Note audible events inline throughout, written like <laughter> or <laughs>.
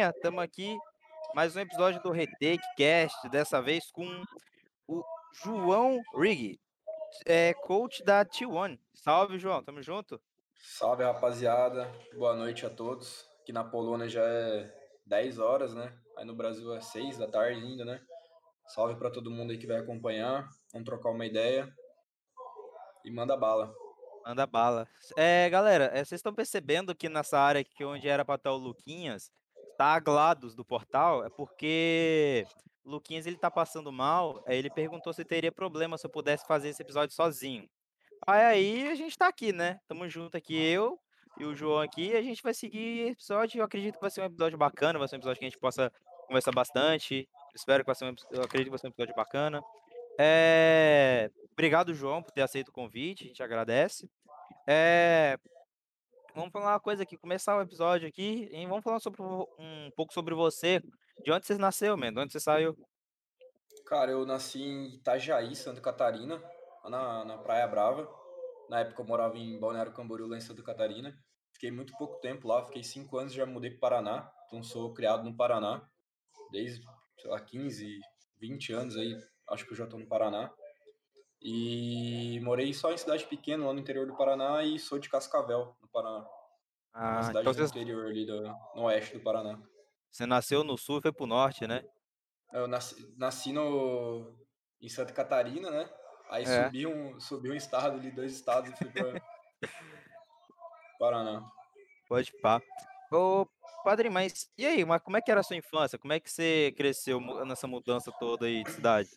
resenha, estamos aqui, mais um episódio do Retake Cast, dessa vez com o João Rigg, é, coach da T1. Salve, João, tamo junto? Salve, rapaziada. Boa noite a todos. Aqui na Polônia já é 10 horas, né? Aí no Brasil é 6 da tarde ainda, né? Salve para todo mundo aí que vai acompanhar. Vamos trocar uma ideia. E manda bala. Manda bala. É, galera, é, vocês estão percebendo que nessa área aqui onde era para estar o Luquinhas, tá a Glados do portal, é porque Luquinhas ele tá passando mal, ele perguntou se teria problema se eu pudesse fazer esse episódio sozinho. Aí, a gente tá aqui, né? Tamo junto aqui, eu e o João aqui, a gente vai seguir episódio. Eu acredito que vai ser um episódio bacana, vai ser um episódio que a gente possa conversar bastante. Espero que vai ser um, eu acredito que vai ser um episódio bacana. É... Obrigado, João, por ter aceito o convite, a gente agradece. É... Vamos falar uma coisa aqui, começar o episódio aqui, e vamos falar sobre, um pouco sobre você. De onde você nasceu, man? De onde você saiu? Cara, eu nasci em Itajaí, Santa Catarina, na, na Praia Brava. Na época eu morava em Balneário Camboriú, lá em Santa Catarina. Fiquei muito pouco tempo lá, fiquei cinco anos já mudei para Paraná. Então sou criado no Paraná, desde, sei lá, 15, 20 anos aí, acho que eu já estou no Paraná. E morei só em cidade pequena, lá no interior do Paraná, e sou de Cascavel, no Paraná. Ah, uma cidade então do você... interior ali, do, no oeste do Paraná. Você nasceu no sul e foi pro norte, né? Eu nasci, nasci no, em Santa Catarina, né? Aí é. subi, um, subi um estado ali, dois estados e fui pra <laughs> Paraná. Pode pá. Ô, padre, mas e aí, mas como é que era a sua infância? Como é que você cresceu nessa mudança toda aí de cidade?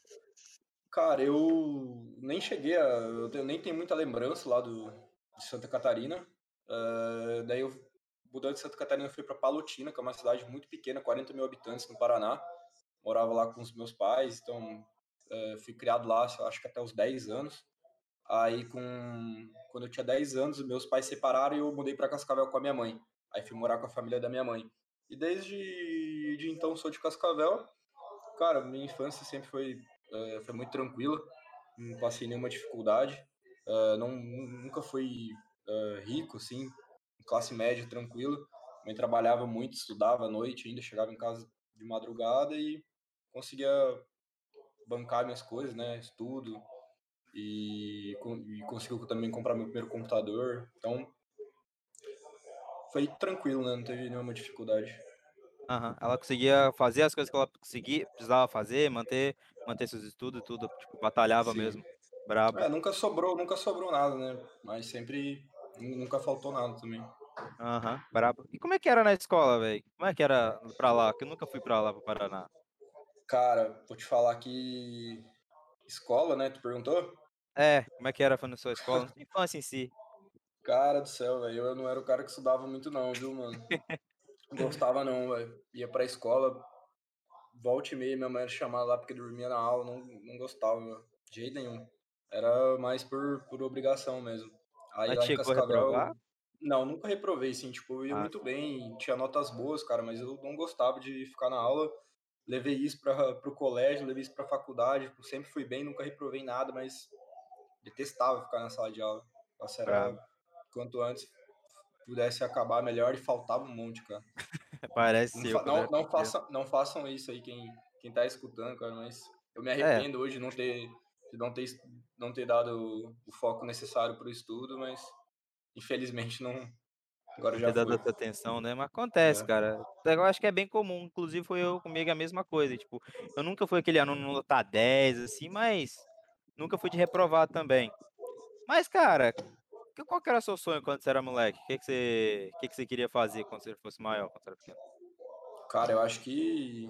Cara, eu nem cheguei a. Eu nem tenho muita lembrança lá do, de Santa Catarina. Uh, daí eu, mudando de Santa Catarina, fui para Palotina, que é uma cidade muito pequena, 40 mil habitantes no Paraná. Morava lá com os meus pais, então uh, fui criado lá, acho que até os 10 anos. Aí, com, quando eu tinha 10 anos, meus pais separaram e eu mudei para Cascavel com a minha mãe. Aí fui morar com a família da minha mãe. E desde de então sou de Cascavel. Cara, minha infância sempre foi uh, foi muito tranquila, não passei nenhuma dificuldade, uh, não, nunca fui uh, rico, assim, classe média tranquila, também trabalhava muito, estudava à noite ainda, chegava em casa de madrugada e conseguia bancar minhas coisas, né, estudo, e, e conseguiu também comprar meu primeiro computador, então foi tranquilo, né, não teve nenhuma dificuldade. Ela conseguia fazer as coisas que ela conseguia, precisava fazer, manter, manter seus estudos e tudo, tipo, batalhava Sim. mesmo. Brabo. É, nunca sobrou, nunca sobrou nada, né? Mas sempre nunca faltou nada também. Aham, brabo. E como é que era na escola, velho? Como é que era pra lá? Que eu nunca fui pra lá, pro Paraná. Cara, vou te falar que escola, né? Tu perguntou? É, como é que era na sua escola? <laughs> Infância em si. Cara do céu, velho. Eu não era o cara que estudava muito, não, viu, mano? <laughs> Gostava não, velho. Ia pra escola, volta e meia, minha mãe era chamada lá porque dormia na aula, não, não gostava, de jeito nenhum. Era mais por, por obrigação mesmo. Aí Mas lá em Cascavel. Não, nunca reprovei, assim, tipo, eu ia ah, muito bem, tinha notas boas, cara, mas eu não gostava de ficar na aula. Levei isso para pro colégio, levei isso pra faculdade, tipo, sempre fui bem, nunca reprovei nada, mas detestava ficar na sala de aula. Nossa, era ah. quanto antes pudesse acabar melhor e faltava um monte, cara. <laughs> Parece não, eu, não, né? não, façam, não façam isso aí, quem, quem tá escutando, cara, mas eu me é. arrependo é. hoje de não ter, de não ter, não ter dado o foco necessário pro estudo, mas infelizmente não. Agora já dado atenção, né? Mas acontece, é. cara. Eu acho que é bem comum. Inclusive, foi eu comigo a mesma coisa. Tipo, eu nunca fui aquele aluno notar 10, assim, mas nunca fui de reprovar também. Mas, cara, qual que era o seu sonho quando você era moleque? O que, que, você, que, que você queria fazer quando você fosse maior, quando você era pequeno? Cara, eu acho que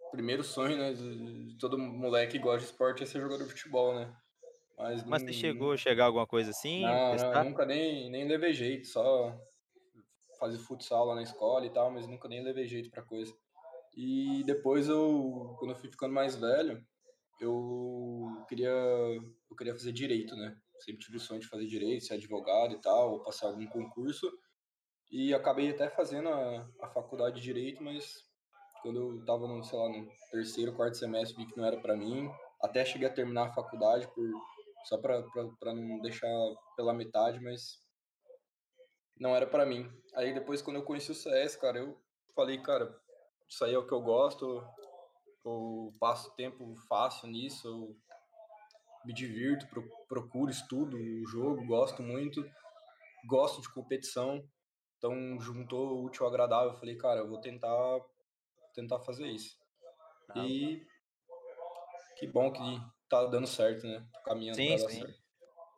o primeiro sonho, né, de todo moleque que gosta de esporte é ser jogador de futebol, né? Mas, Mas não... você chegou a chegar alguma coisa assim? Não, não, nunca nem, nem levei jeito, só fazer futsal lá na escola e tal, mas nunca nem levei jeito pra coisa. E depois eu, quando eu fui ficando mais velho, eu queria, eu queria fazer direito, né? Sempre tive o sonho de fazer direito, ser advogado e tal, ou passar algum concurso. E acabei até fazendo a, a faculdade de direito, mas quando eu estava no, sei lá, no terceiro, quarto semestre, vi que não era para mim. Até cheguei a terminar a faculdade por só para não deixar pela metade, mas não era para mim. Aí depois quando eu conheci o CS, cara, eu falei, cara, isso aí é o que eu gosto. Eu passo tempo fácil nisso, me divirto, procuro, estudo o jogo, gosto muito, gosto de competição. Então juntou o útil ao agradável. Eu falei, cara, eu vou tentar tentar fazer isso. Ah. E que bom que tá dando certo, né? Tô caminhando sim, sim. certo.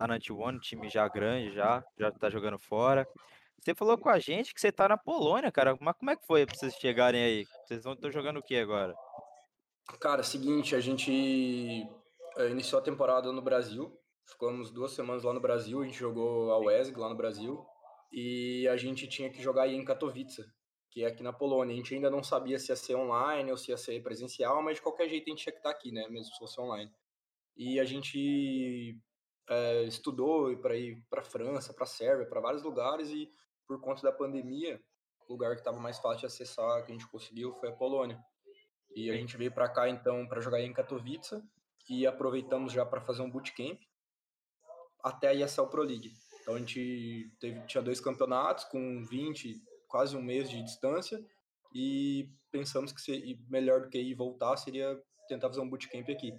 A Night One, time já grande, já, já tá jogando fora. Você falou com a gente que você tá na Polônia, cara. Mas como é que foi pra vocês chegarem aí? Vocês estão jogando o que agora? Cara, seguinte, a gente é, iniciou a temporada no Brasil. Ficamos duas semanas lá no Brasil. A gente jogou a WESG lá no Brasil. E a gente tinha que jogar em Katowice, que é aqui na Polônia. A gente ainda não sabia se ia ser online ou se ia ser presencial, mas de qualquer jeito a gente tinha que estar aqui, né? Mesmo se fosse online. E a gente é, estudou para ir para França, para Sérvia, para vários lugares e por conta da pandemia, o lugar que estava mais fácil de acessar, que a gente conseguiu, foi a Polônia. E a gente veio para cá então para jogar em Katowice e aproveitamos já para fazer um bootcamp até a ESL Pro League. Então a gente teve, tinha dois campeonatos com 20, quase um mês de distância e pensamos que se, melhor do que ir voltar seria tentar fazer um bootcamp aqui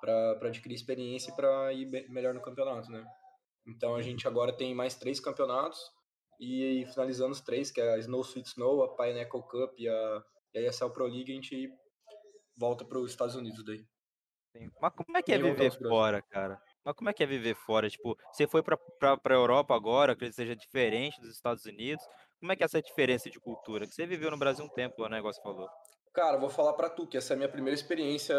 para adquirir experiência e para ir melhor no campeonato, né? Então a gente agora tem mais três campeonatos e finalizando os três, que é a Snow Sweet Snow, a Pineapple Cup e a, e a ESL Pro League, a gente volta para os Estados Unidos daí. Sim. Mas como é que é viver fora, cara? Mas como é que é viver fora? Tipo, você foi para a Europa agora, que seja diferente dos Estados Unidos. Como é que é essa diferença de cultura? Que você viveu no Brasil um tempo, o negócio falou. Cara, vou falar para tu que essa é a minha primeira experiência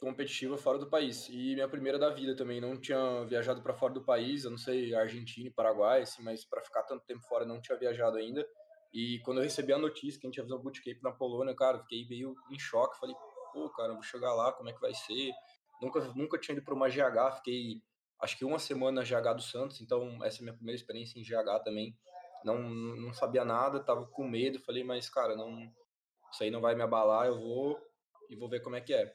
competitiva fora do país e minha primeira da vida também. Não tinha viajado para fora do país, eu não sei, Argentina Paraguai, assim, mas para ficar tanto tempo fora não tinha viajado ainda. E quando eu recebi a notícia que a gente ia fazer um bootcamp na Polônia, cara, fiquei meio em choque. Falei, pô, cara, vou chegar lá, como é que vai ser? Nunca, nunca tinha ido para uma GH, fiquei acho que uma semana na GH do Santos, então essa é a minha primeira experiência em GH também. Não, não sabia nada, tava com medo, falei, mas cara, não, isso aí não vai me abalar, eu vou e vou ver como é que é.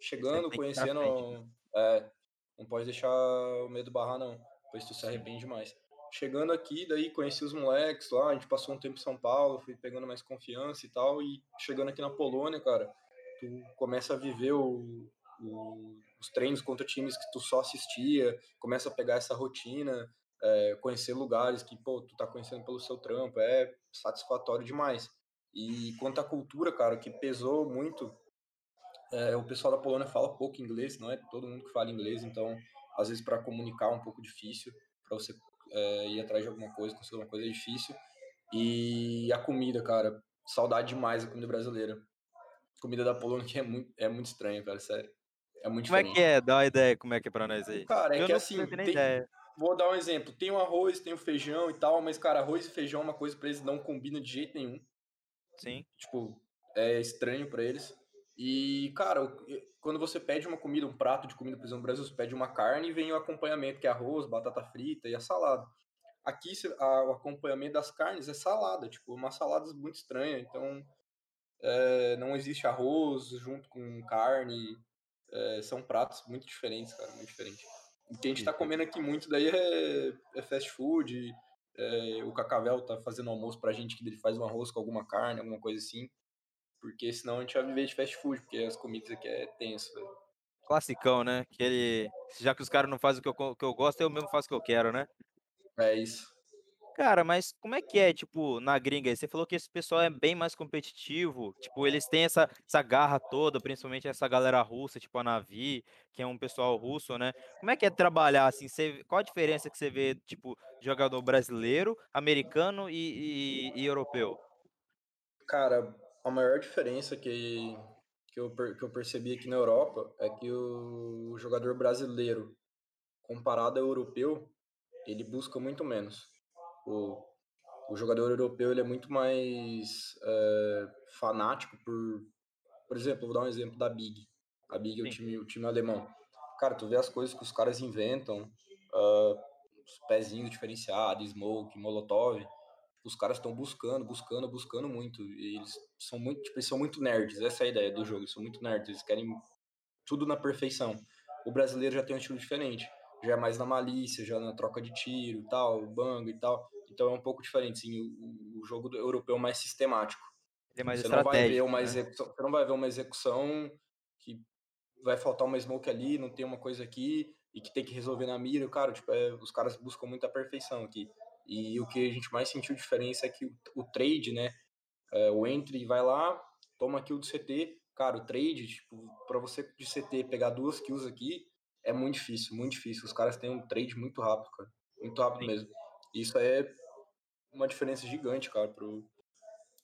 Chegando, conhecendo, frente, né? é, não pode deixar o medo barrar não, pois tu se arrepende mais. Chegando aqui, daí conheci os moleques lá, a gente passou um tempo em São Paulo, fui pegando mais confiança e tal, e chegando aqui na Polônia, cara, tu começa a viver o, o, os treinos contra times que tu só assistia, começa a pegar essa rotina, é, conhecer lugares que, pô, tu tá conhecendo pelo seu trampo, é satisfatório demais. E quanto à cultura, cara, que pesou muito, é, o pessoal da Polônia fala pouco inglês, não é todo mundo que fala inglês, então às vezes para comunicar é um pouco difícil, para você é, ir atrás de alguma coisa, conseguir alguma coisa é difícil. E a comida, cara, saudade demais da comida brasileira. A comida da Polônia que é muito, é muito estranha, cara, sério. É muito como diferente. Como é que é? Dá uma ideia como é que é pra nós aí. Cara, é Eu que assim, tem, vou dar um exemplo. Tem o arroz, tem o feijão e tal, mas, cara, arroz e feijão é uma coisa pra eles não combina de jeito nenhum. Sim. Tipo, é estranho para eles. E, cara, quando você pede uma comida, um prato de comida, por exemplo, no Brasil, você pede uma carne e vem o acompanhamento, que é arroz, batata frita e a salada. Aqui, o acompanhamento das carnes é salada, tipo, uma salada muito estranha. Então, é, não existe arroz junto com carne. É, são pratos muito diferentes, cara, muito diferentes. O que a gente tá comendo aqui muito daí é, é fast food, é, o Cacavel tá fazendo almoço pra gente, que ele faz um arroz com alguma carne, alguma coisa assim. Porque senão a gente vai viver de fast food, porque as comidas aqui é tenso, velho. Classicão, né? Que ele. Já que os caras não fazem o que eu, que eu gosto, eu mesmo faço o que eu quero, né? É isso. Cara, mas como é que é, tipo, na gringa? Você falou que esse pessoal é bem mais competitivo. Tipo, eles têm essa, essa garra toda, principalmente essa galera russa, tipo a Navi, que é um pessoal russo, né? Como é que é trabalhar, assim? Você, qual a diferença que você vê, tipo, jogador brasileiro, americano e, e, e europeu? Cara, a maior diferença que, que, eu, que eu percebi aqui na Europa é que o jogador brasileiro, comparado ao europeu, ele busca muito menos o, o jogador europeu ele é muito mais é, fanático por. Por exemplo, vou dar um exemplo da Big. A Big é o time, o time alemão. Cara, tu vê as coisas que os caras inventam, uh, os pezinhos diferenciados, smoke, molotov. Os caras estão buscando, buscando, buscando muito. E eles são muito, tipo, eles são muito nerds. Essa é a ideia do jogo. Eles são muito nerds. Eles querem tudo na perfeição. O brasileiro já tem um estilo diferente. Já é mais na malícia, já na troca de tiro tal, bango e tal. Então é um pouco diferente, sim, o, o jogo europeu é mais sistemático. Tem mais Você não vai ver uma né? execução, você não vai ver uma execução que vai faltar uma smoke ali, não tem uma coisa aqui e que tem que resolver na mira. Cara, tipo, é, os caras buscam muita perfeição aqui. E o que a gente mais sentiu diferença é que o, o trade, né? É, o entry vai lá, toma kill do CT. Cara, o trade, tipo, pra você de CT pegar duas kills aqui, é muito difícil, muito difícil. Os caras têm um trade muito rápido, cara. Muito rápido Sim. mesmo. Isso é uma diferença gigante, cara, pro,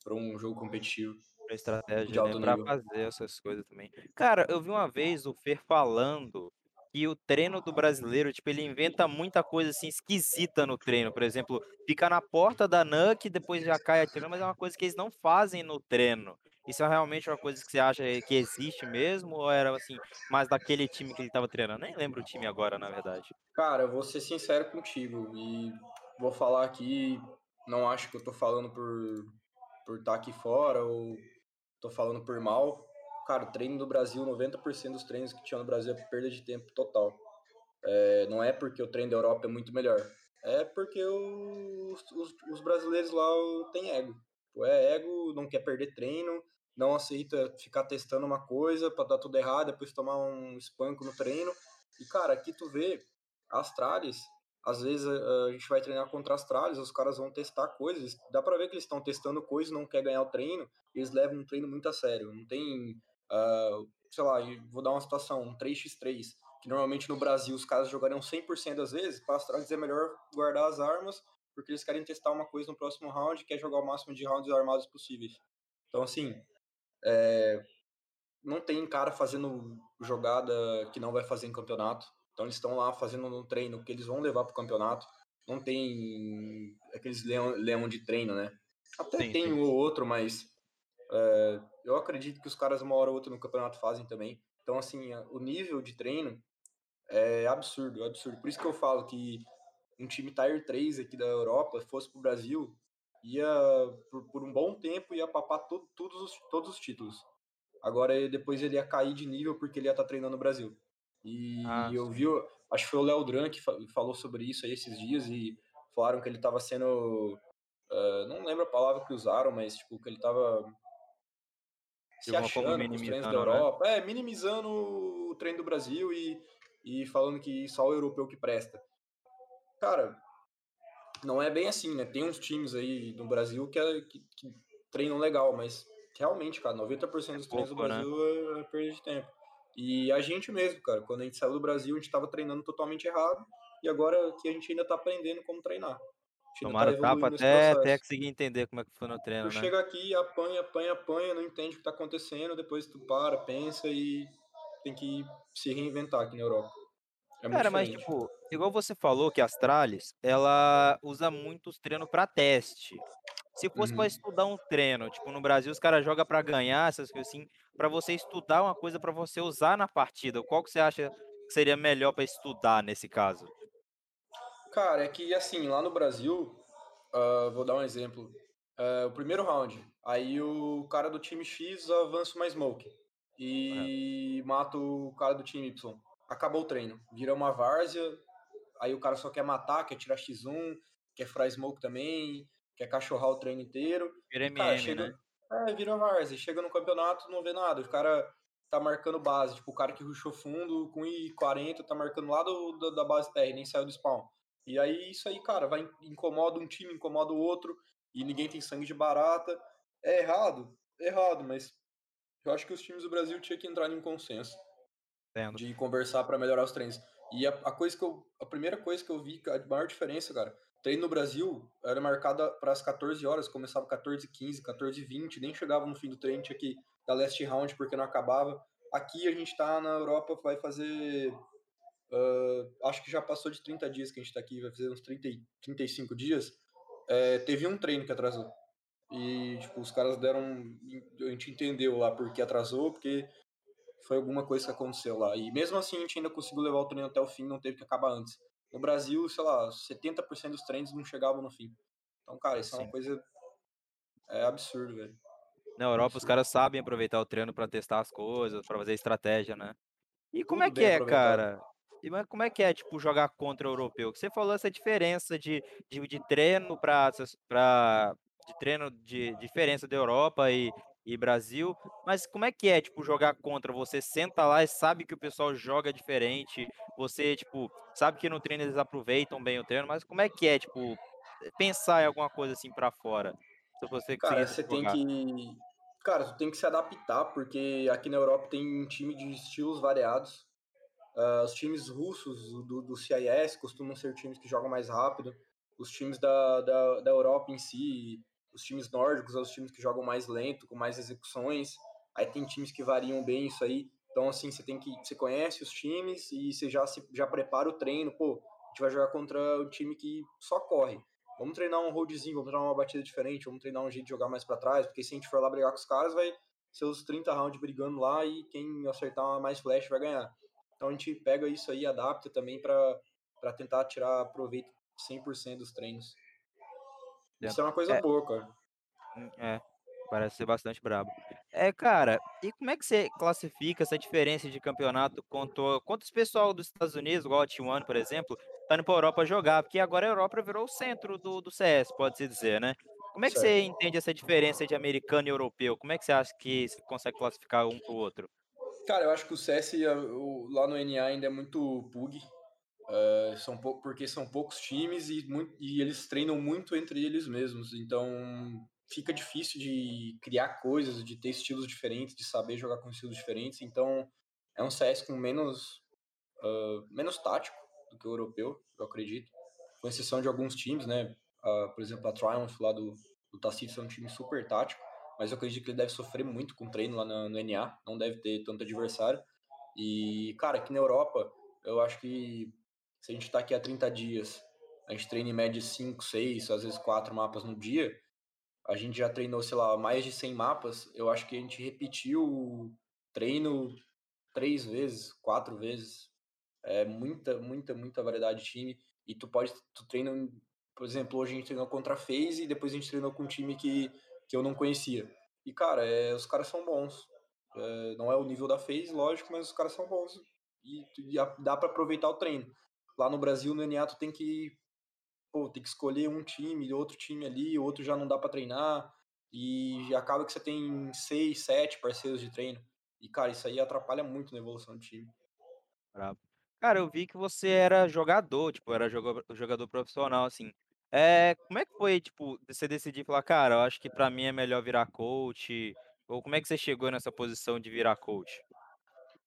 pra um jogo competitivo. Pra estratégia, De né, pra fazer essas coisas também. Cara, eu vi uma vez o Fer falando que o treino do brasileiro, tipo, ele inventa muita coisa, assim, esquisita no treino, por exemplo, ficar na porta da Nuke e depois já cai atirando, mas é uma coisa que eles não fazem no treino. Isso é realmente uma coisa que você acha que existe mesmo ou era, assim, mais daquele time que ele estava treinando? Nem lembro o time agora, na verdade. Cara, eu vou ser sincero contigo e vou falar aqui, não acho que eu tô falando por por estar aqui fora ou tô falando por mal. Cara, treino do Brasil, 90% dos treinos que tinha no Brasil é perda de tempo total. É, não é porque o treino da Europa é muito melhor, é porque os, os, os brasileiros lá têm ego. É ego, não quer perder treino, não aceita ficar testando uma coisa para dar tudo errado, depois tomar um espanco no treino. E, cara, aqui tu vê, Astralis, às vezes a, a gente vai treinar contra Astralis, os caras vão testar coisas, dá para ver que eles estão testando coisas, não quer ganhar o treino, eles levam um treino muito a sério. Não tem, uh, sei lá, vou dar uma situação, um 3x3, que normalmente no Brasil os caras jogariam 100% das vezes, para Astralis é melhor guardar as armas, porque eles querem testar uma coisa no próximo round, quer jogar o máximo de rounds armados possíveis. Então, assim, é, não tem cara fazendo jogada que não vai fazer em campeonato. Então eles estão lá fazendo um treino que eles vão levar para o campeonato. Não tem aqueles leão, leão de treino, né? Até Sim, tem sim. um ou outro, mas é, eu acredito que os caras uma hora ou outra no campeonato fazem também. Então, assim, o nível de treino é absurdo, é absurdo. Por isso que eu falo que um time Tier 3 aqui da Europa fosse pro Brasil, ia, por, por um bom tempo, ia papar to, todos, os, todos os títulos. Agora, depois ele ia cair de nível porque ele ia estar tá treinando no Brasil. E Ah, eu vi, acho que foi o Léo Dran que falou sobre isso aí esses dias e falaram que ele estava sendo. Uh, não lembro a palavra que usaram, mas tipo, que ele estava se achando com os treinos da Europa. Né? É, minimizando o treino do Brasil e, e falando que só o europeu que presta. Cara, não é bem assim, né? Tem uns times aí no Brasil que, é, que, que treinam legal, mas realmente, cara, 90% dos é treinos pouco, do Brasil né? é, é perda de tempo. E a gente mesmo, cara, quando a gente saiu do Brasil, a gente estava treinando totalmente errado e agora que a gente ainda está aprendendo como treinar. Tomaram tá tapa até, até conseguir entender como é que foi no treino, tu né? chega aqui, apanha, apanha, apanha, não entende o que está acontecendo, depois tu para, pensa e tem que se reinventar aqui na Europa. É Cara, mas tipo, igual você falou que a Astralis, ela usa muitos treinos para teste. Se fosse uhum. para estudar um treino, tipo, no Brasil os caras jogam para ganhar, essas coisas assim, para você estudar uma coisa para você usar na partida, qual que você acha que seria melhor para estudar nesse caso? Cara, é que assim, lá no Brasil, uh, vou dar um exemplo. Uh, o primeiro round, aí o cara do time X avança uma smoke e é. mata o cara do time Y. Acabou o treino, vira uma várzea, aí o cara só quer matar, quer tirar X1, quer furar smoke também, quer cachorrar o treino inteiro. Vira e, cara, MM, chega, né? É, vira várzea. Chega no campeonato, não vê nada. O cara tá marcando base. Tipo, o cara que rushou fundo com I40 tá marcando lá do, do, da base TR, nem saiu do spawn. E aí, isso aí, cara, vai incomoda um time, incomoda o outro, e ninguém tem sangue de barata. É errado, errado, mas eu acho que os times do Brasil tinham que entrar em um consenso Entendo. de conversar para melhorar os treinos. E a, a, coisa que eu, a primeira coisa que eu vi, a maior diferença, cara, treino no Brasil era marcada para as 14 horas, começava 14 15 14 20 nem chegava no fim do treino, tinha que dar last round porque não acabava. Aqui a gente está na Europa, vai fazer. Uh, acho que já passou de 30 dias que a gente está aqui, vai fazer uns 30, 35 dias. É, teve um treino que atrasou. E, tipo, os caras deram. A gente entendeu lá porque atrasou, porque foi alguma coisa que aconteceu lá. E mesmo assim a gente ainda conseguiu levar o treino até o fim, não teve que acabar antes. No Brasil, sei lá, 70% dos treinos não chegavam no fim. Então, cara, isso Sim. é uma coisa. É absurdo, velho. Na Europa, os caras sabem aproveitar o treino para testar as coisas, para fazer estratégia, né? E como Tudo é que é, cara? E como é que é, tipo, jogar contra o europeu? Você falou essa diferença de, de, de treino para de treino de diferença da Europa e e Brasil, mas como é que é, tipo, jogar contra? Você senta lá e sabe que o pessoal joga diferente, você, tipo, sabe que no treino eles aproveitam bem o treino, mas como é que é, tipo, pensar em alguma coisa assim pra fora, se você Cara, você tem jogar? que cara, tu tem que se adaptar, porque aqui na Europa tem um time de estilos variados. Ah, os times russos do, do CIS costumam ser times que jogam mais rápido. Os times da, da, da Europa em si, os times nórdicos, são os times que jogam mais lento, com mais execuções. Aí tem times que variam bem isso aí. Então, assim, você tem que. Você conhece os times e você já, se, já prepara o treino. Pô, a gente vai jogar contra um time que só corre. Vamos treinar um holdzinho, vamos treinar uma batida diferente, vamos treinar um jeito de jogar mais para trás, porque se a gente for lá brigar com os caras, vai ser os 30 rounds brigando lá e quem acertar mais flash vai ganhar. Então a gente pega isso aí adapta também para tentar tirar proveito 100% dos treinos. Entendo. Isso é uma coisa É, boa, cara. é, parece ser bastante brabo. É, cara, e como é que você classifica essa diferença de campeonato quanto quanto esse pessoal dos Estados Unidos, igual a T1, por exemplo, tá indo pra Europa jogar? Porque agora a Europa virou o centro do do CS, pode-se dizer, né. Como é que você Certo. entende essa diferença de americano e europeu? Como é que você acha que você consegue classificar um para o outro? Cara, eu acho que o CS lá no NA ainda é muito pug. É, são porque são poucos times e, mui- e eles treinam muito entre eles mesmos. Então fica difícil de criar coisas, de ter estilos diferentes, de saber jogar com estilos diferentes. Então é um CS com menos menos tático do que o europeu, eu acredito. Com exceção de alguns times, né? Ah, por exemplo, a Triumph lá do, do Tacito é um time super tático, mas eu acredito que ele deve sofrer muito com treino lá no NA, não deve ter tanto adversário. E, cara, aqui na Europa, eu acho que se a gente tá aqui há 30 dias, a gente treina em média 5, 6, às vezes 4 mapas no dia, a gente já treinou, sei lá, mais de 100 mapas, eu acho que a gente repetiu o treino três vezes, quatro vezes, é muita, muita, muita variedade de time. E tu pode, tu treina, por exemplo, hoje a gente treinou contra a FaZe e depois a gente treinou com um time que, que eu não conhecia. E, cara, é, os caras são bons. É, não é o nível da FaZe, lógico, mas os caras são bons. E, e dá para aproveitar o treino. Lá no Brasil, no NA, tu tem que, pô, tem que escolher um time, outro time ali, outro já não dá para treinar. E acaba que você tem seis, sete parceiros de treino. E, cara, isso aí atrapalha muito na evolução do time. Brabo. Cara, eu vi que você era jogador, tipo, era joga jogador profissional, assim. Eh, como é que foi, tipo, você decidir falar: "Cara, eu acho que pra mim é melhor virar coach", ou como é que você chegou nessa posição de virar coach?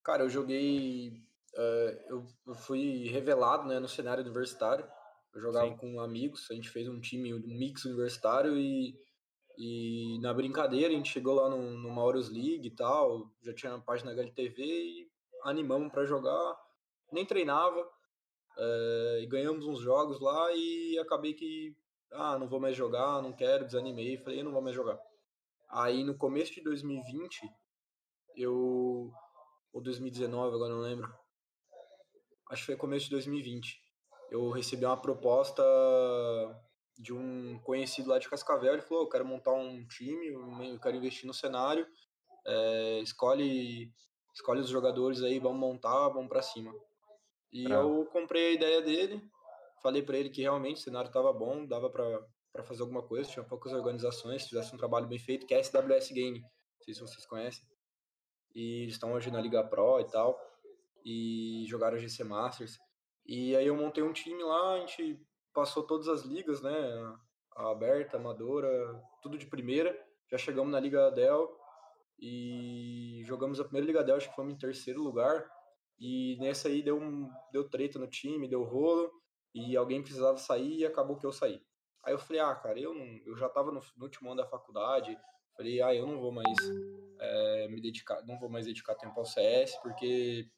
Cara, eu joguei. Eh, eu, eu fui revelado, né, no cenário universitário. Eu jogava Sim, com amigos, a gente fez um time, um mix universitário e, e na brincadeira a gente chegou lá no, no Maurus League e tal, já tinha uma página HLTV e animamos pra jogar. Nem treinava, eh, e ganhamos uns jogos lá e acabei que, ah, não vou mais jogar, não quero, desanimei, falei, eu não vou mais jogar. Aí no começo de 2020, eu, ou 2019, agora não lembro, acho que foi começo de 2020. Eu recebi uma proposta de um conhecido lá de Cascavel. Ele falou: Eu quero montar um time, eu quero investir no cenário. é, escolhe, escolhe os jogadores aí, vamos montar, vamos pra cima. E bravo. eu comprei a ideia dele, falei para ele que realmente o cenário estava bom, dava para para fazer alguma coisa, tinha poucas organizações, se fizesse um trabalho bem feito, que é a SWS Game, não sei se vocês conhecem, e eles estão hoje na Liga Pro e tal e jogaram a GC Masters. E aí eu montei um time lá, a gente passou todas as ligas, né? A aberta, a amadora, tudo de primeira. Já chegamos na Liga Dell e jogamos a primeira Liga Dell, acho que fomos em terceiro lugar. E nessa aí deu, um, deu treta no time, deu rolo, e alguém precisava sair e acabou que eu saí. Aí eu falei, ah, cara, eu, não, eu já tava no, no último ano da faculdade, falei, ah, eu não vou mais é, me dedicar, não vou mais dedicar tempo ao CS, porque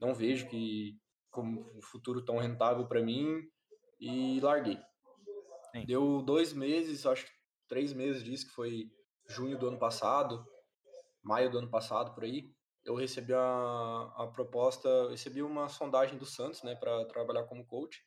não vejo que como um futuro tão rentável para mim e larguei. Sim, Deu dois meses, acho que três meses disso, que foi junho do ano passado, maio do ano passado, por aí. Eu recebi a, a proposta, recebi uma sondagem do Santos, né, para trabalhar como coach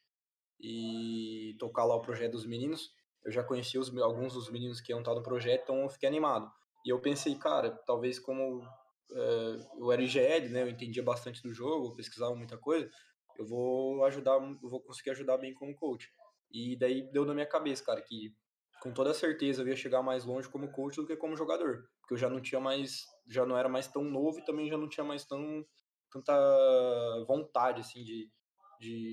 e tocar lá o projeto dos meninos. Eu já conheci os, alguns dos meninos que iam estar no projeto, então eu fiquei animado. E eu pensei, cara, talvez como é, eu era IGL, né, eu entendia bastante do jogo, pesquisava muita coisa, eu vou ajudar, eu vou conseguir ajudar bem como coach. E daí deu na minha cabeça, cara, que com toda certeza eu ia chegar mais longe como coach do que como jogador, porque eu já não tinha mais, já não era mais tão novo e também já não tinha mais tão tanta vontade assim de,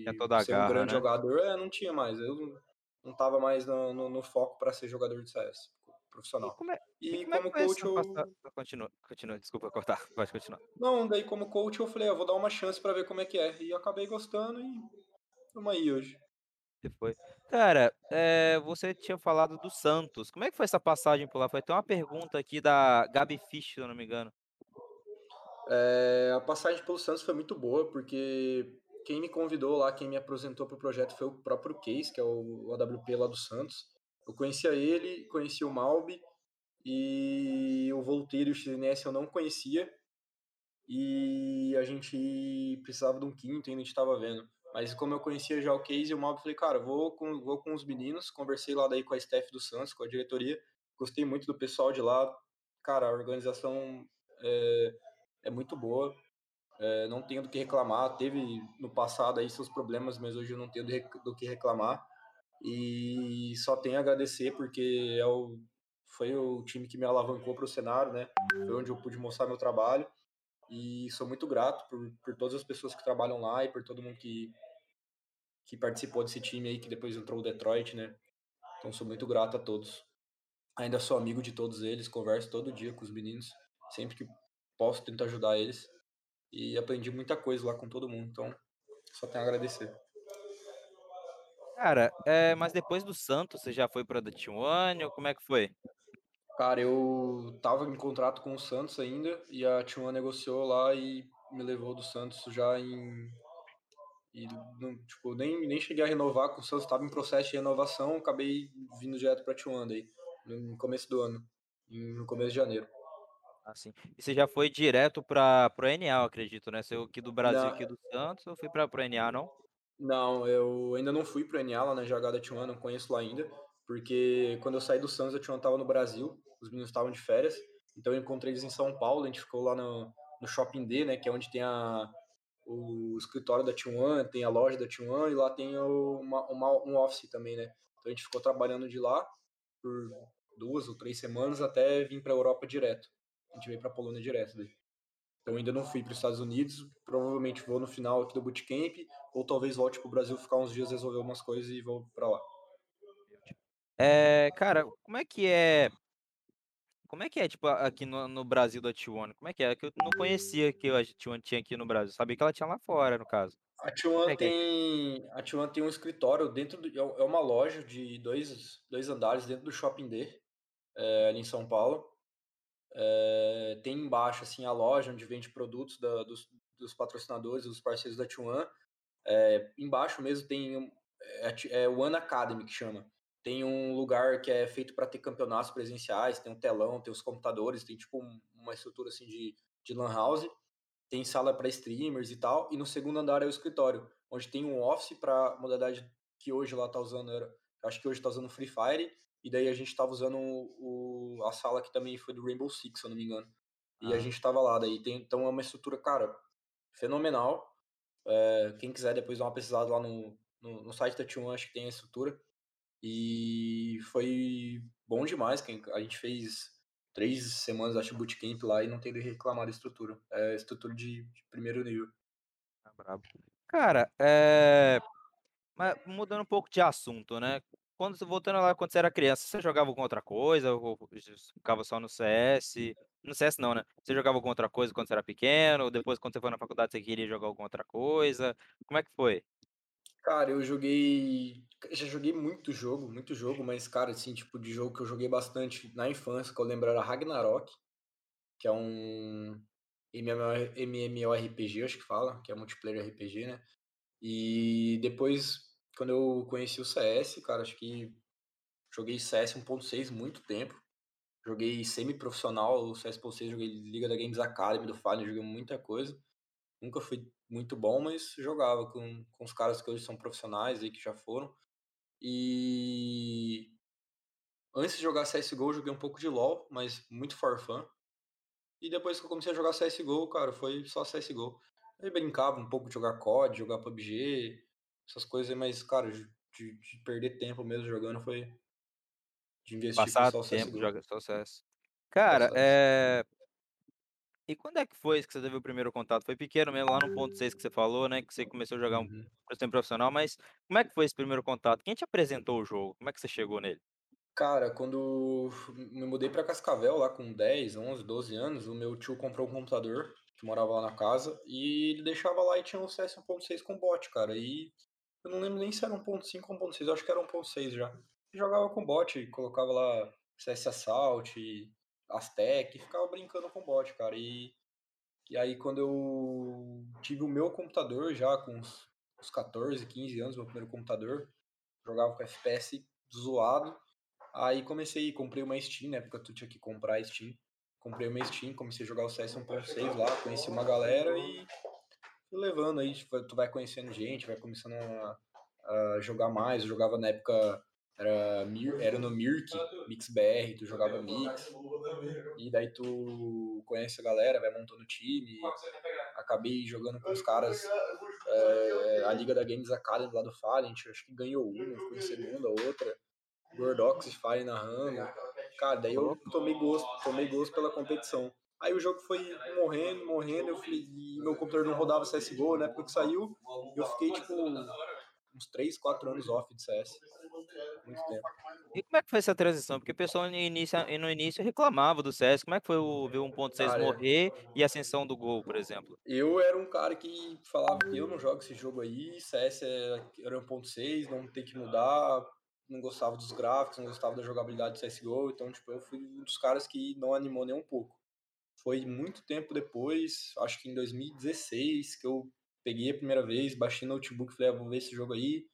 É de toda a ser um garra, grande né? jogador, é, não tinha mais. Eu não, não tava mais no, no, no foco para ser jogador de CS E profissional. como é, e como é como coach passa... eu Continua, continua, desculpa cortar, <laughs> pode continuar. não, daí como coach eu falei, ah, vou dar uma chance para ver como é que é. E eu acabei gostando e estamos aí hoje. Foi. Cara, eh, você tinha falado do Santos. Como é que foi essa passagem por lá? Foi até uma pergunta aqui da Gabi Fisch, se eu não me engano. É, a passagem pelo Santos foi muito boa, porque quem me convidou lá, quem me apresentou para o projeto foi o próprio Case, que é o AWP lá do Santos. Eu conhecia ele, conhecia o Malbi, e o Volteiro e o XNS eu não conhecia, e a gente precisava de um quinto, a gente estava vendo. Mas como eu conhecia já o Case e o Malbi, falei, cara, vou com, vou com os meninos, conversei lá daí com a staff do Santos, com a diretoria, gostei muito do pessoal de lá, cara, a organização é, é muito boa, é, não tenho do que reclamar. Teve no passado aí seus problemas, mas hoje eu não tenho do que reclamar. E só tenho a agradecer porque é o, foi o time que me alavancou para o cenário, né? Foi onde eu pude mostrar meu trabalho. E sou muito grato por, por todas as pessoas que trabalham lá e por todo mundo que, que participou desse time aí, que depois entrou o Detroit, né? Então sou muito grato a todos. Ainda sou amigo de todos eles, converso todo dia com os meninos. Sempre que posso, tento ajudar eles e aprendi muita coisa lá com todo mundo, então só tenho a agradecer. Cara, é, mas depois do Santos, você já foi para a T1 ou como é que foi? Cara, eu tava em contrato com o Santos ainda e a T1 negociou lá e me levou do Santos já em e não, tipo, nem, nem cheguei a renovar com o Santos, tava em processo de renovação, acabei vindo direto pra T1 daí, no começo do ano, no começo de janeiro. Assim. E você já foi direto para o NA, acredito, né? Você aqui do Brasil, Na, aqui do Santos, ou foi para o NA, não? Não, eu ainda não fui pro NA lá na jogada da T1, não conheço lá ainda, porque quando eu saí do Santos, a T1 tava no Brasil, os meninos estavam de férias, então eu encontrei eles em São Paulo, a gente ficou lá no, no Shopping D, né, que é onde tem a, o escritório da T1, tem a loja da T1 e lá tem uma, uma, um office também, né. Então a gente ficou trabalhando de lá por duas ou três semanas até vir para a Europa direto. A gente veio para Polônia direto daí. Então ainda não fui para os Estados Unidos, provavelmente vou no final aqui do bootcamp, ou talvez volte para o Brasil ficar uns dias resolver umas coisas e vou para lá. É, cara, como é que é como é que é, tipo, aqui no, no Brasil da T1? Como é que é? Que eu não conhecia que a T1 tinha aqui no Brasil. Sabia que ela tinha lá fora, no caso. A Como T1 é é tem, a T1 tem um escritório dentro do, é uma loja de dois, dois andares dentro do Shopping D, é, ali em São Paulo. É, tem embaixo assim a loja onde vende produtos da, dos, dos, patrocinadores, dos parceiros da T1. É, embaixo mesmo tem é, é o One Academy que chama. Tem um lugar que é feito para ter campeonatos presenciais, tem um telão, tem os computadores, tem tipo uma estrutura assim de, de lan house, tem sala para streamers e tal, e no segundo andar é o escritório, onde tem um office para modalidade que hoje lá tá usando, era, acho que hoje tá usando Free Fire, e daí a gente tava usando o, o, a sala que também foi do Rainbow Six, se eu não me engano. E ah. a gente tava lá, daí tem, então é uma estrutura, cara, fenomenal. É, quem quiser depois dar uma pesquisada lá no, no, no site da T1, acho que tem a estrutura. E foi bom demais. A gente fez três semanas, acho, bootcamp lá e não tem de reclamar da estrutura. É estrutura de, de primeiro nível. Ah, brabo. Cara, é... Mas mudando um pouco de assunto, né? Quando voltando lá quando você era criança, você jogava com outra coisa ou ficava só no CS? No CS não, né? Você jogava com outra coisa quando você era pequeno, ou depois quando você foi na faculdade você queria jogar alguma outra coisa? Como é que foi? Cara, eu joguei. Já joguei muito jogo, muito jogo, mas, cara, assim, tipo, de jogo que eu joguei bastante na infância, que eu lembro era Ragnarok, que é um MMORPG, acho que fala, que é multiplayer RPG, né? E depois, quando eu conheci o CS, cara, acho que joguei CS 1.6 muito tempo. Joguei semi-profissional, o CS 1.6, joguei Liga da Games Academy do Fallen, joguei muita coisa. Nunca fui muito bom, mas jogava com, com os caras que hoje são profissionais e que já foram. E antes de jogar CSGO, joguei um pouco de LoL, mas muito for fun. E depois que eu comecei a jogar CSGO, cara, foi só CSGO. Aí brincava um pouco de jogar COD, jogar PUBG, essas coisas, mas, cara, de, de perder tempo mesmo jogando foi, de investir Passar só o tempo joga só CS. Cara, eh e quando é que foi que você teve o primeiro contato? Foi pequeno mesmo, lá no 1.6 que você falou, né, que você começou a jogar um Uhum. tempo profissional, mas como é que foi esse primeiro contato? Quem te apresentou o jogo? Como é que você chegou nele? Cara, quando me mudei pra Cascavel, lá com 10, 11, 12 anos, o meu tio comprou um computador, que morava lá na casa, e ele deixava lá e tinha um CS 1.6 com bot, cara. E eu não lembro nem se era 1.5 ou 1.6, eu acho que era 1.6 já. E jogava com bot, colocava lá CS Assault, Aztec, ficava brincando com bot, cara. E, e aí quando eu tive o meu computador já, com uns, uns 14, 15 anos, meu primeiro computador, jogava com FPS zoado. Aí comecei, comprei uma Steam, na época tu tinha que comprar a Steam. Comprei uma Steam, comecei a jogar o CS 1.6 lá, conheci uma galera e levando aí, tipo, tu vai conhecendo gente, vai começando a, a jogar mais. Eu jogava na época, era, era no Mirk, MixBR, tu jogava Mix. E daí tu conhece a galera, vai montando time. Acabei jogando com os caras é, a Liga da Games Academy lá do Fallen, acho que ganhou uma, ficou em segunda, outra. Gordox e Fire narrando. Cara, daí eu tomei gosto, tomei gosto pela competição. Aí o jogo foi morrendo, morrendo, eu fui, e meu computador não rodava CSGO, né? Porque saiu, eu fiquei tipo uns 3, 4 anos off de CS. Muito tempo. E como é que foi essa transição? Porque o pessoal no início no início reclamava do CS, como é que foi o ver o 1.6 Cara, morrer e a ascensão do Gol, por exemplo? eu era um cara que falava que eu não jogo esse jogo aí, CS é, era 1.6, não tem que mudar, não gostava dos gráficos, não gostava da jogabilidade do CSGO, então, tipo, eu fui um dos caras que não animou nem um pouco. Foi muito tempo depois, acho que em 2016, que eu peguei a primeira vez, baixei no notebook, falei, ah, vou ver esse jogo aí,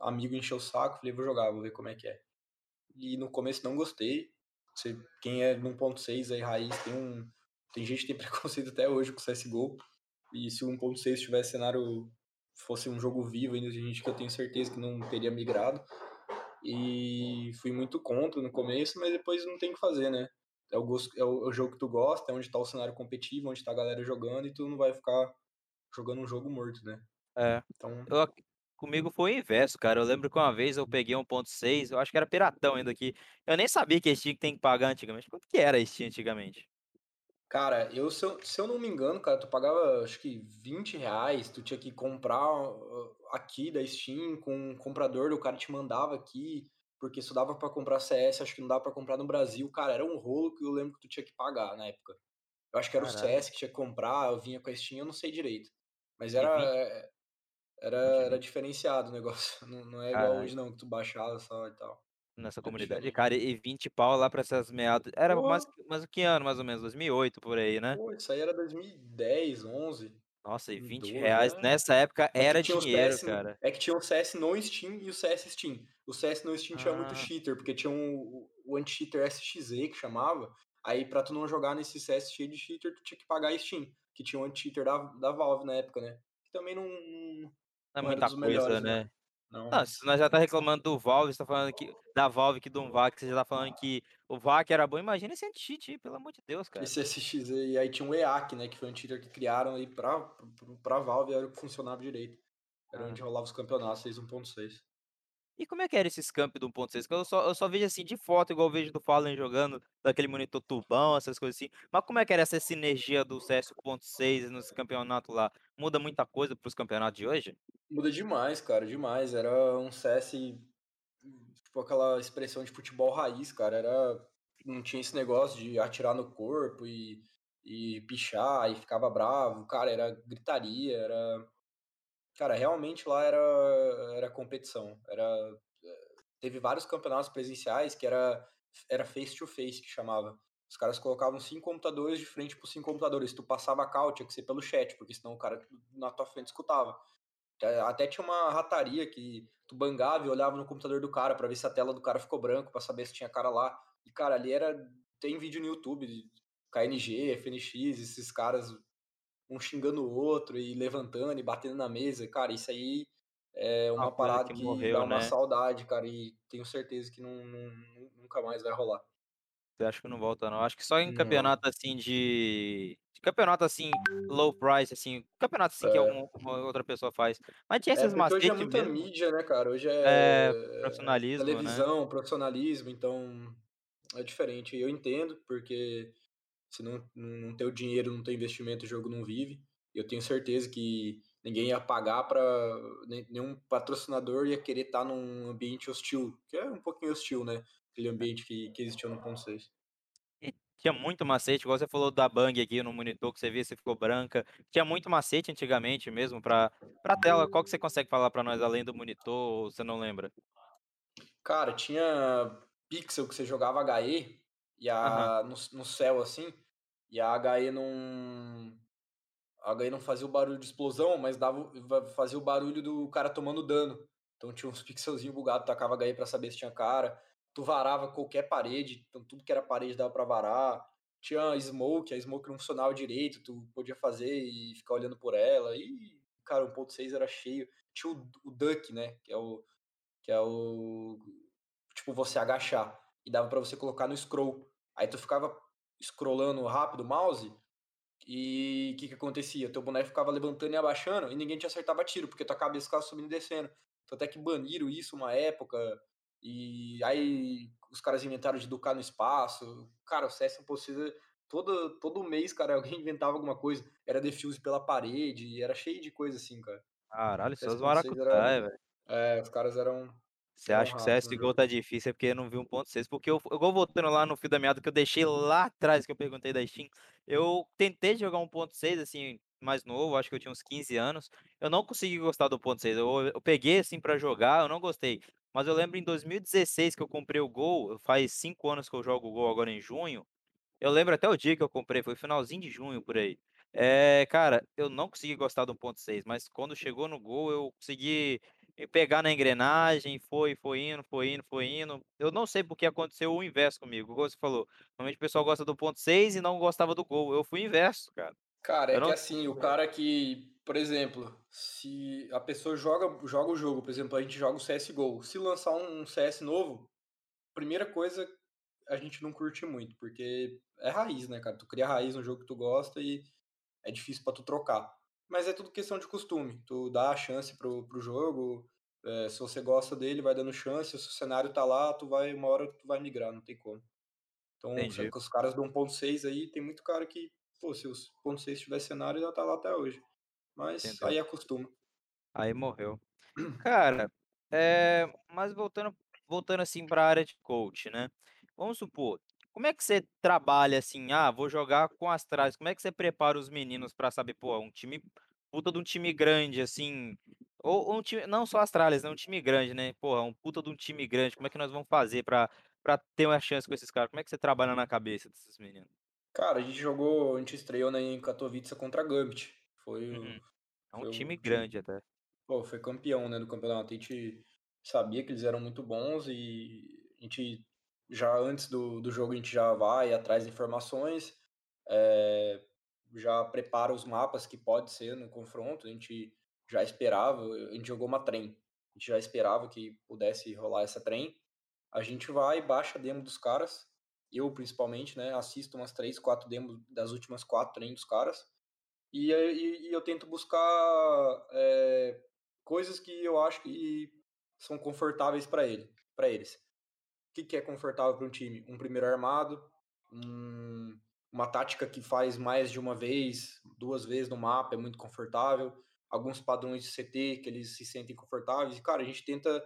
amigo encheu o saco, falei, vou jogar, vou ver como é que é. E no começo não gostei, Você, quem é 1.6 aí, raiz, tem um... Tem gente que tem <laughs> preconceito até hoje com CSGO, e se o 1.6 tivesse cenário, fosse um jogo vivo, ainda tem gente que eu tenho certeza que não teria migrado, e fui muito contra no começo, mas depois não tem o que fazer, né? É o, gosto, é o, é o jogo que tu gosta, é onde tá o cenário competitivo, onde tá a galera jogando e tu não vai ficar jogando um jogo morto, né? É. Então, Eu comigo foi o inverso, cara. Eu lembro que uma vez eu peguei 1.6, eu acho que era piratão ainda aqui. Eu nem sabia que a Steam tem que pagar antigamente. Quanto que era a Steam antigamente? cara, eu se, eu se eu não me engano, cara, tu pagava acho que 20 reais, tu tinha que comprar uh, aqui da Steam com um comprador, o cara te mandava aqui, porque isso dava pra comprar CS, acho que não dava pra comprar no Brasil. Cara, era um rolo que eu lembro que tu tinha que pagar na época. Eu acho que era o Caralho. CS que tinha que comprar, eu vinha com a Steam, eu não sei direito. Mas era, 20 era, era continua. diferenciado o negócio. <laughs> Não, não é igual Caralho. hoje não, que tu baixava só e tal. Nessa Era comunidade. Cara, e 20 pau lá pra essas meados era mais mas que ano mais ou menos? 2008 por aí, né? pô, isso aí era 2010, 11, Nossa, e 20 12, reais é. nessa época É era dinheiro, CS, cara. é que tinha o CS no Steam e o CS Steam. O CS no Steam tinha muito Ah, cheater, porque tinha um, o, anti-cheater SXE que chamava. Aí pra tu não jogar nesse CS cheio de cheater, tu tinha que pagar Steam, que tinha um anti-cheater da, da Valve na época, né? Que também não, não, não é não era muita coisa, melhores, né? né? Não. Não, se nós já tá reclamando do Valve, você tá falando que da Valve que do VAC, você já tá falando que o VAC era bom, imagina esse anti-cheat aí, pelo amor de Deus, cara. Esse SXE, e aí tinha um EAC, né? Que foi um cheater que criaram aí pra, pra, pra Valve, era o que funcionava direito. Era Ah. onde rolava os campeonatos 6.6. E como é que era esses camp do 1.6? Que eu só eu só vejo, assim, de foto, igual eu vejo do Fallen jogando, daquele monitor tubão, essas coisas assim. Mas como é que era essa sinergia do CS 1.6 nesse campeonato lá? Muda muita coisa para os campeonatos de hoje? Muda demais, cara, demais. Era um CS, tipo aquela expressão de futebol raiz, cara. Era, não tinha esse negócio de atirar no corpo e, e pichar e ficava bravo. Cara, era gritaria, era. Cara, realmente lá era, era competição. Era, teve vários campeonatos presenciais que era, era face to face que chamava. Os caras colocavam cinco computadores de frente por cinco computadores. Tu passava a cal, tinha que ser pelo chat, porque senão o cara na tua frente escutava. Até tinha uma rataria que tu bangava e olhava no computador do cara para ver se a tela do cara ficou branco, para saber se tinha cara lá. E, cara, ali era. Tem vídeo no YouTube, KNG, FNX, esses caras um xingando o outro e levantando e batendo na mesa. Cara, isso aí é Uma parada que que dá morreu, uma né? saudade, cara, e tenho certeza que não, não- nunca mais vai rolar. Você acha que não volta não? Acho que só em Não. campeonato, assim, de de campeonato, assim, low price, assim, campeonato, assim, que É. algum uma outra pessoa faz. Mas tinha É, esses porque hoje é muita mesmo mídia, né, cara, hoje É, é profissionalismo, né. televisão, profissionalismo, então é diferente. Eu entendo, porque se não não tem o dinheiro, não tem investimento, o jogo não vive. Eu tenho certeza que ninguém ia pagar pra nem nenhum patrocinador ia querer estar num ambiente hostil, que é um pouquinho hostil, né, aquele ambiente que que existiu no 1.6. E tinha muito macete, igual você falou da Bang aqui no monitor que você via se ficou branca. Tinha muito macete antigamente mesmo pra pra tela. Qual que você consegue falar pra nós além do monitor você não lembra? Cara, tinha pixel que você jogava HE, e a no no céu, assim, e a HE não a HE não fazia o barulho de explosão, mas dava fazia o barulho do cara tomando dano. Então tinha uns pixelzinho bugado, tacava HE pra saber se tinha cara. Tu varava qualquer parede, então tudo que era parede dava pra varar. Tinha smoke, a smoke não funcionava direito, tu podia fazer e ficar olhando por ela. E, cara, o 1.6 era cheio. Tinha o o duck, né, que é o que é o tipo, você agachar, e dava pra você colocar no scroll. Aí tu ficava scrollando rápido o mouse, e que que acontecia? Teu boneco ficava levantando e abaixando e ninguém te acertava tiro, porque tua cabeça ficava subindo e descendo. Tanto é que baniram isso uma época, e aí os caras inventaram de educar no espaço. Cara, o CS 1.6 todo todo mês, cara, <laughs> alguém inventava alguma coisa. Era defuse pela parede, era cheio de coisa assim, cara. Caralho, só os 1.6 era maracutaia, velho. é, os caras eram Você acha que o CSGO jogo. tá difícil é porque não viu 1.6, porque eu igual voltando lá no fio da meada que eu deixei lá atrás, que eu perguntei da Steam, eu tentei jogar 1.6, assim, mais novo, acho que eu tinha uns 15 anos, eu não consegui gostar do 1.6, eu eu peguei, assim, pra jogar, eu não gostei. Mas eu lembro em 2016 que eu comprei o Gol, faz 5 anos que eu jogo o Gol agora em junho, eu lembro até o dia que eu comprei, foi finalzinho de junho, por aí. Eh, cara, eu não consegui gostar do 1.6, mas quando chegou no Gol eu consegui pegar na engrenagem, foi foi indo, foi indo, foi indo. Eu não sei porque aconteceu o inverso comigo, igual você falou, normalmente o pessoal gosta do 1.6 e não gostava do Gol, eu fui inverso, cara. Cara, é Eu que não assim, o cara que, por exemplo, se a pessoa joga joga o jogo, por exemplo, a gente joga o CSGO, se lançar um CS novo, primeira coisa, a gente não curte muito, porque é raiz, né, cara, tu cria raiz no jogo que tu gosta e é difícil pra tu trocar. Mas é tudo questão de costume, tu dá a chance para o para o jogo, eh, se você gosta dele, vai dando chance, se o cenário tá lá, tu vai uma hora tu vai migrar, não tem como. Então, os caras do 1.6 aí, tem muito cara que, pô, se os 1.6 tivesse cenário, ia estar lá até hoje. Mas Entendeu. aí acostuma. Aí morreu. <clears throat> Cara, eh, mas voltando voltando, assim, pra área de coach, né, vamos supor, como é que você trabalha, assim: "Ah, vou jogar com Astralis", como é que você prepara os meninos pra saber, pô, um time puta de um time grande, assim, ou ou um time não só Astralis, né, um time grande, né, porra, um puta de um time grande, como é que nós vamos fazer pra pra ter uma chance com esses caras? Como é que você trabalha na cabeça desses meninos? Cara, a gente jogou a gente estreou, né, em Katowice contra a Gambit. Foi Uhum. É um foi time grande até. pô, foi campeão, né, do campeonato. A gente sabia que eles eram muito bons e a gente já antes do do jogo, a gente já vai atrás de informações, eh, já prepara os mapas que pode ser no confronto, a gente já esperava, a gente jogou uma Trem, a gente já esperava que pudesse rolar essa Trem. A gente vai e baixa a demo dos caras, eu principalmente, né, assisto umas 3, 4 demos das últimas 4 Trem dos caras, e aí e eu tento buscar, eh, coisas que eu acho que são confortáveis pra ele pra eles. Que que é confortável pra um time? Um primeiro armado, um uma tática que faz mais de 1 vez, 2 vezes no mapa, é muito confortável, alguns padrões de CT que eles se sentem confortáveis e, cara, a gente tenta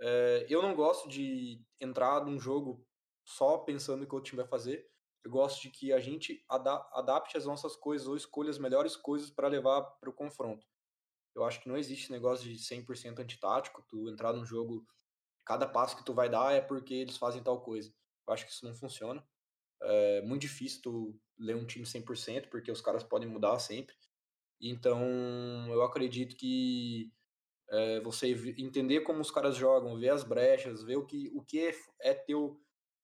eh, eu não gosto de entrar num jogo só pensando no que o time vai fazer, eu gosto de que a gente ada adapte as nossas coisas ou escolha as melhores coisas pra levar para o confronto. Eu acho que não existe esse negócio de 100% antitático, tu entrar num jogo, cada passo que tu vai dar é porque eles fazem tal coisa. Eu acho que isso não funciona. É muito difícil tu ler um time 100%, porque os caras podem mudar sempre. Então, eu acredito que, eh, você entender como os caras jogam, ver as brechas, ver o que o que é é teu,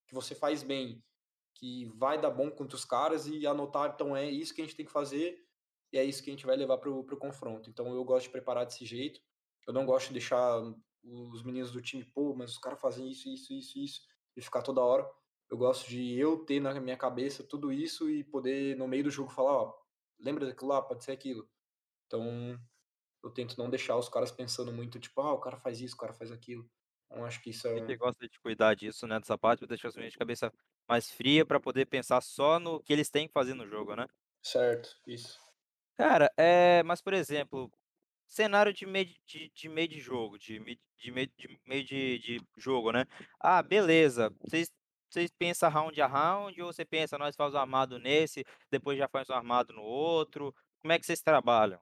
que você faz bem, que vai dar bom contra os caras e anotar: "Então é isso que a gente tem que fazer, e é isso que a gente vai levar para o confronto". Então eu gosto de preparar desse jeito, eu não gosto de deixar os meninos do time: "Pô, mas os cara fazem isso, isso, isso, isso", e ficar toda hora. eu gosto de eu ter na minha cabeça tudo isso e poder, no meio do jogo, falar: "Ó, lembra daquilo lá? Pode ser aquilo". Então, eu tento não deixar os caras pensando muito, tipo: "Ah, o cara faz isso, o cara faz aquilo". Então acho que isso é gosta de cuidar disso, né, dessa parte, deixar sua mente de cabeça mais fria pra poder pensar só no que eles têm que fazer no jogo, né? Certo, isso. Cara, eh, mas, por exemplo, cenário de meio de de meio de jogo, de de meio de meio de de jogo, né. Ah, beleza, vocês vocês pensa round a round ou você pensa: "Nós faz o armado nesse, depois já faz o armado no outro", como é que vocês trabalham?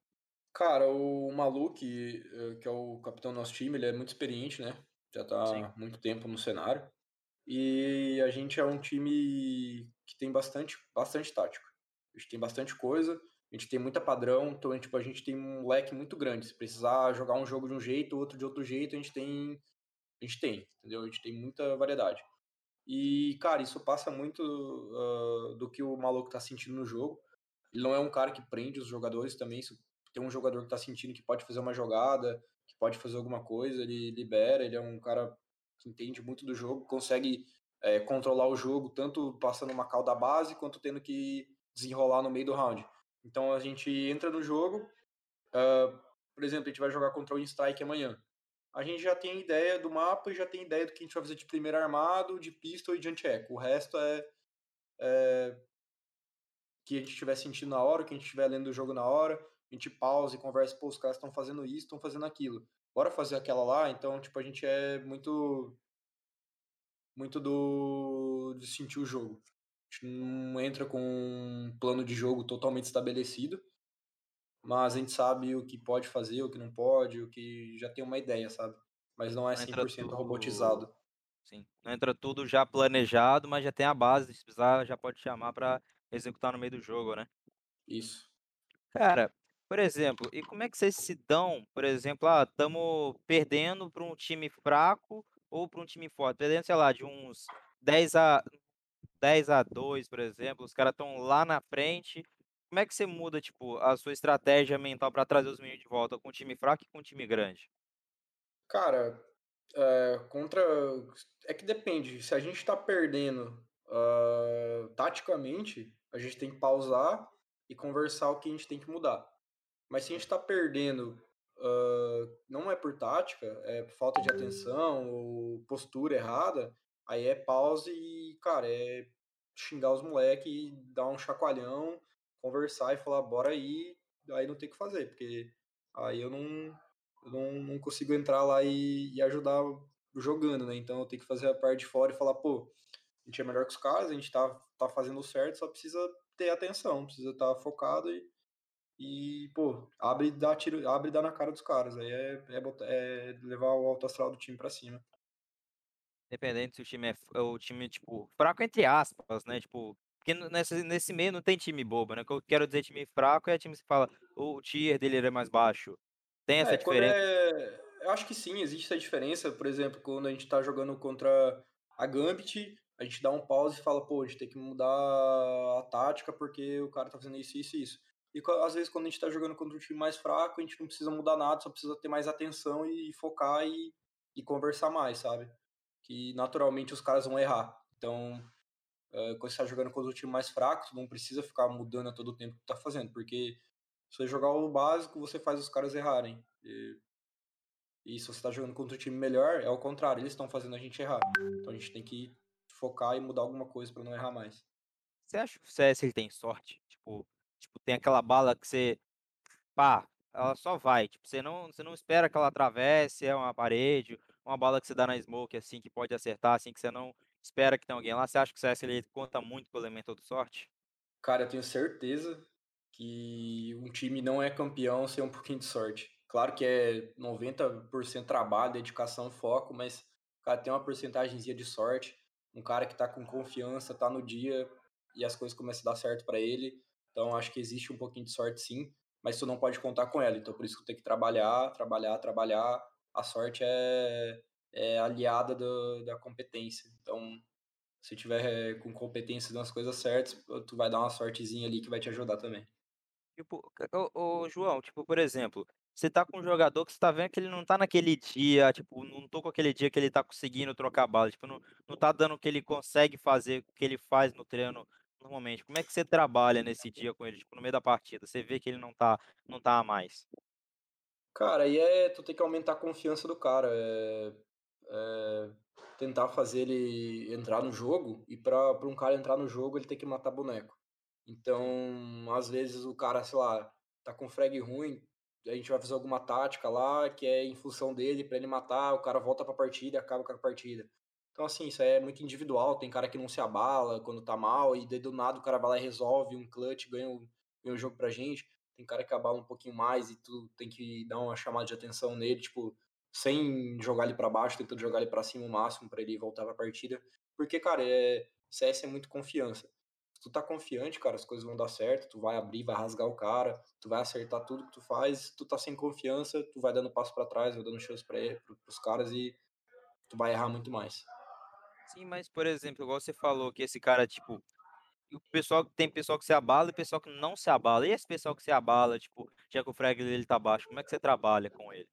Cara, o Maluk, eh, que é o capitão do nosso time, ele é muito experiente, né, já Sim. tá há muito tempo no cenário, e a gente é um time que tem bastante bastante tática. A gente tem bastante coisa, a gente tem muita padrão, então, tipo, a gente tem um leque muito grande, se precisar jogar um jogo de um jeito, outro de outro jeito, a gente tem a gente tem, entendeu? A gente tem muita variedade. E, cara, isso passa muito, hã, do que o maluco tá sentindo no jogo. Ele não é um cara que prende os jogadores também, se tem um jogador que tá sentindo que pode fazer uma jogada, que pode fazer alguma coisa, ele libera, ele é um cara que entende muito do jogo, consegue, eh, controlar o jogo, tanto passando uma call da base, quanto tendo que desenrolar no meio do round. Então a gente entra no jogo, hã, por exemplo, a gente vai jogar contra o Instrike amanhã. A gente já tem ideia do mapa e já tem ideia do que a gente vai fazer de primeiro armado, de pistol e de anti-eco. O resto é é que a gente estiver sentindo na hora, que a gente estiver lendo o jogo na hora, a gente pausa e conversa: "Pô, os caras estão fazendo isso, estão fazendo aquilo. Bora fazer aquela lá?". Então, tipo, a gente é muito muito do de sentir o jogo. A gente não entra com um plano de jogo totalmente estabelecido, mas a gente sabe o que pode fazer, o que não pode, o que já tem uma ideia, sabe. Mas não é Não cem entra por cento tudo robotizado. sim, não entra tudo já planejado, mas já tem a base, se precisar já pode chamar pra executar no meio do jogo, né? Isso. Cara, por exemplo, e como é que vocês se dão, por exemplo, ah, estamos perdendo para um time fraco ou para um time forte, perdendo, sei lá, de uns 10 a 10 a 2, por exemplo, os cara estão lá na frente, como é que você muda, tipo, a sua estratégia mental pra trazer os meninos de volta com um time fraco e com um time grande? Cara, eh, contra é que depende, se a gente tá perdendo, hã, taticamente, a gente tem que pausar e conversar o que a gente tem que mudar. Mas se a gente tá perdendo, hã, não é por tática, é por falta de atenção ou postura errada, aí é pause e, cara, é xingar os moleque e dar um chacoalhão, conversar e falar: "Bora aí", aí não tem o que fazer, porque aí eu não eu não não consigo entrar lá e e ajudar jogando, né, então eu tenho que fazer a parte de fora e falar: "Pô, a gente é melhor que os caras, a gente tá tá fazendo certo, só precisa ter atenção, precisa estar focado e e, pô, abre e dá tiro abre e dá na cara dos caras", aí é é bota é levar o alto astral do time pra cima. Independente se o time é f o time, tipo, "fraco" entre aspas, né, tipo, porque no nessa nesse meio não tem time bobo, né, o que eu quero dizer time fraco é time que fala: "O tier dele ele é mais baixo", tem essa É, diferença? é eu acho que sim, existe essa diferença, por exemplo, quando a gente tá jogando contra a Gambit, a gente dá um pause e fala: "Pô, a gente tem que mudar a tática, porque o cara tá fazendo isso, isso e isso". E às vezes quando a gente tá jogando contra um time mais fraco, a gente não precisa mudar nada, só precisa ter mais atenção e focar e e conversar mais, sabe. Que naturalmente os caras vão errar. Então, hã, quando você tá jogando contra um time mais fraco, tu não precisa ficar mudando a todo tempo o que tá fazendo, porque se você jogar o básico, você faz os caras errarem. E e se você tá jogando contra um time melhor, é o contrário, eles estão fazendo a gente errar. Então a gente tem que focar e mudar alguma coisa pra não errar mais. Você acha que o CS ele tem sorte? Tipo tipo, tem aquela bala que você, pá, ela só vai, tipo, você não você não espera que ela atravesse, é uma parede, uma bala que você dá na smoke, assim, que pode acertar, assim, que você não espera que tem alguém lá, você acha que o CS ele conta muito com o elemento de sorte? Cara, eu tenho certeza que um time não é campeão sem um pouquinho de sorte. Claro que é 90% trabalho, dedicação, foco, mas, cara, tem uma porcentagenzinha de sorte, um cara que tá com confiança, tá no dia e as coisas começam a dar certo pra ele, então acho que existe um pouquinho de sorte sim, mas tu não pode contar com ela, então por isso que tem que trabalhar, trabalhar, trabalhar, a sorte é é aliada do da competência. Então, se tiver com competência nas coisas certas, tu vai dar uma sortezinha ali que vai te ajudar também. Tipo, ô ô João, tipo, por exemplo você tá com um jogador que você tá vendo que ele não tá naquele dia, tipo, não tô com aquele dia que ele tá conseguindo trocar bala, tipo, não não tá dando o que ele consegue fazer, o que ele faz no treino normalmente. Como é que você trabalha nesse dia com ele, tipo, no meio da partida? Você vê que ele não tá não tá a mais. Cara, aí é tu tem que aumentar a confiança do cara, eh eh, tentar fazer ele entrar no jogo, e pra pra um cara entrar no jogo ele tem que matar boneco. Então, às vezes o cara, sei lá, tá com frag ruim, a gente vai fazer alguma tática lá que é em função dele, pra ele matar, o cara volta pra partida e acaba com a partida. Então assim, isso é muito individual, tem cara que não se abala quando tá mal, e daí do nada o cara vai lá e resolve um clutch, ganha o ganha jogo pra gente. Tem cara que abala um pouquinho mais e tu tem que dar uma chamada de atenção nele, tipo, sem jogar ele pra baixo, tentando jogar ele pra cima o máximo pra ele voltar pra partida. Porque, cara, eh, CS é muito confiança. Se tu tá confiante, cara, as coisas vão dar certo, tu vai abrir, vai rasgar o cara, tu vai acertar tudo que tu faz, se tu tá sem confiança, tu vai dando passo pra trás, vai dando chance para os caras e tu vai errar muito mais. Sim, mas, por exemplo, igual você falou que esse cara, tipo, o pessoal tem pessoal que se abala e pessoal que não se abala. E esse pessoal que se abala, tipo, já que o frag dele tá baixo, como é que você trabalha com ele?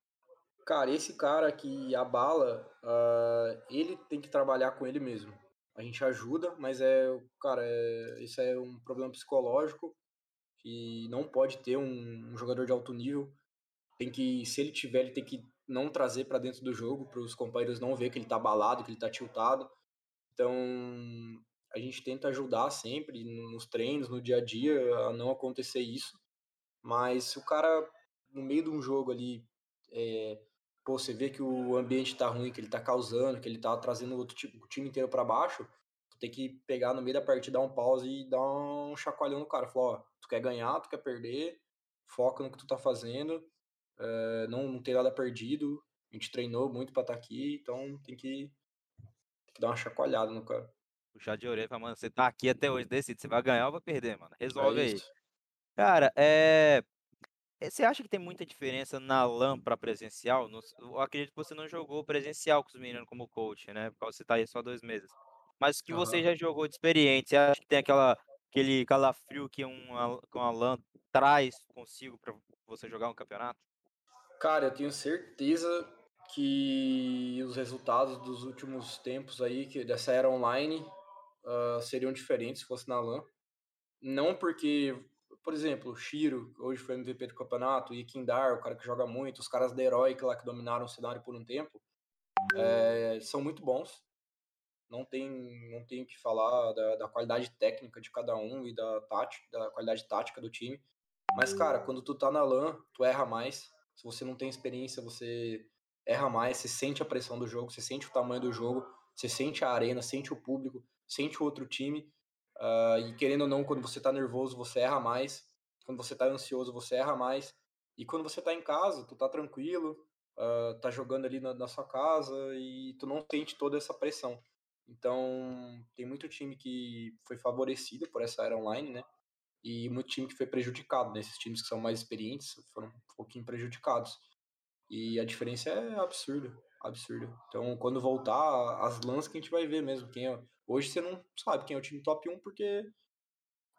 Cara, esse cara que abala, hã, ele tem que trabalhar com ele mesmo. A gente ajuda, mas é cara, eh, isso é um problema psicológico, que não pode ter um um jogador de alto nível. Tem que se ele tiver, ele tem que não trazer pra dentro do jogo, para os companheiros não ver que ele tá abalado, que ele tá tiltado. Então, a gente tenta ajudar sempre no nos treinos, no dia a dia, a não acontecer isso. Mas se o cara, no meio de um jogo ali, eh, pô, você vê que o ambiente tá ruim, que ele tá causando, que ele tá trazendo o outro ti o time inteiro pra baixo, tu tem que pegar no meio da partida, dar um pause e dar um chacoalhão no cara, falar: "Ó, tu quer ganhar, tu quer perder, foca no que tu tá fazendo, eh, não não tem nada perdido, a gente treinou muito pra estar aqui, então tem que que dar uma chacoalhada no cara". Puxar de orelha "Mano, você tá aqui até hoje, decide, você vai ganhar ou vai perder, mano, É resolve aí". isso. Cara, eh, você acha que tem muita diferença na LAN pra presencial? Eu acredito que você não jogou presencial com os meninos como coach, né, por causa você tá aí só 2 meses. Mas o que você Aham. já jogou de experiente, você acha que tem aquela aquele calafrio que uma que uma LAN traz consigo pra você jogar um campeonato? Cara, eu tenho certeza que os resultados dos últimos tempos aí, que dessa era online, hã, seriam diferentes se fosse na LAN. Não porque por exemplo, o Shiro, hoje foi MVP do campeonato, o Ikindar, o cara que joga muito, os caras da Heroic lá que dominaram o cenário por um tempo, eh, são muito bons. Não tem não tem que falar da da qualidade técnica de cada um e da táti da qualidade tática do time. Mas, cara, quando tu tá na LAN, tu erra mais. Se você não tem experiência, você erra mais, você sente a pressão do jogo, você sente o tamanho do jogo, você sente a arena, sente o público, sente o outro time. Hã, e querendo ou não, quando você tá nervoso, você erra mais. Quando você tá ansioso, você erra mais. E quando você tá em casa, tu tá tranquilo, hã, tá jogando ali na na sua casa e tu não sente toda essa pressão. Então, tem muito time que foi favorecido por essa era online, né, e muito time que foi prejudicado, né, esses times que são mais experientes foram um pouquinho prejudicados. E a diferença é absurda, absurda. Então, quando voltar as LANs que a gente vai ver mesmo quem é hoje você não sabe quem é o time top 1, porque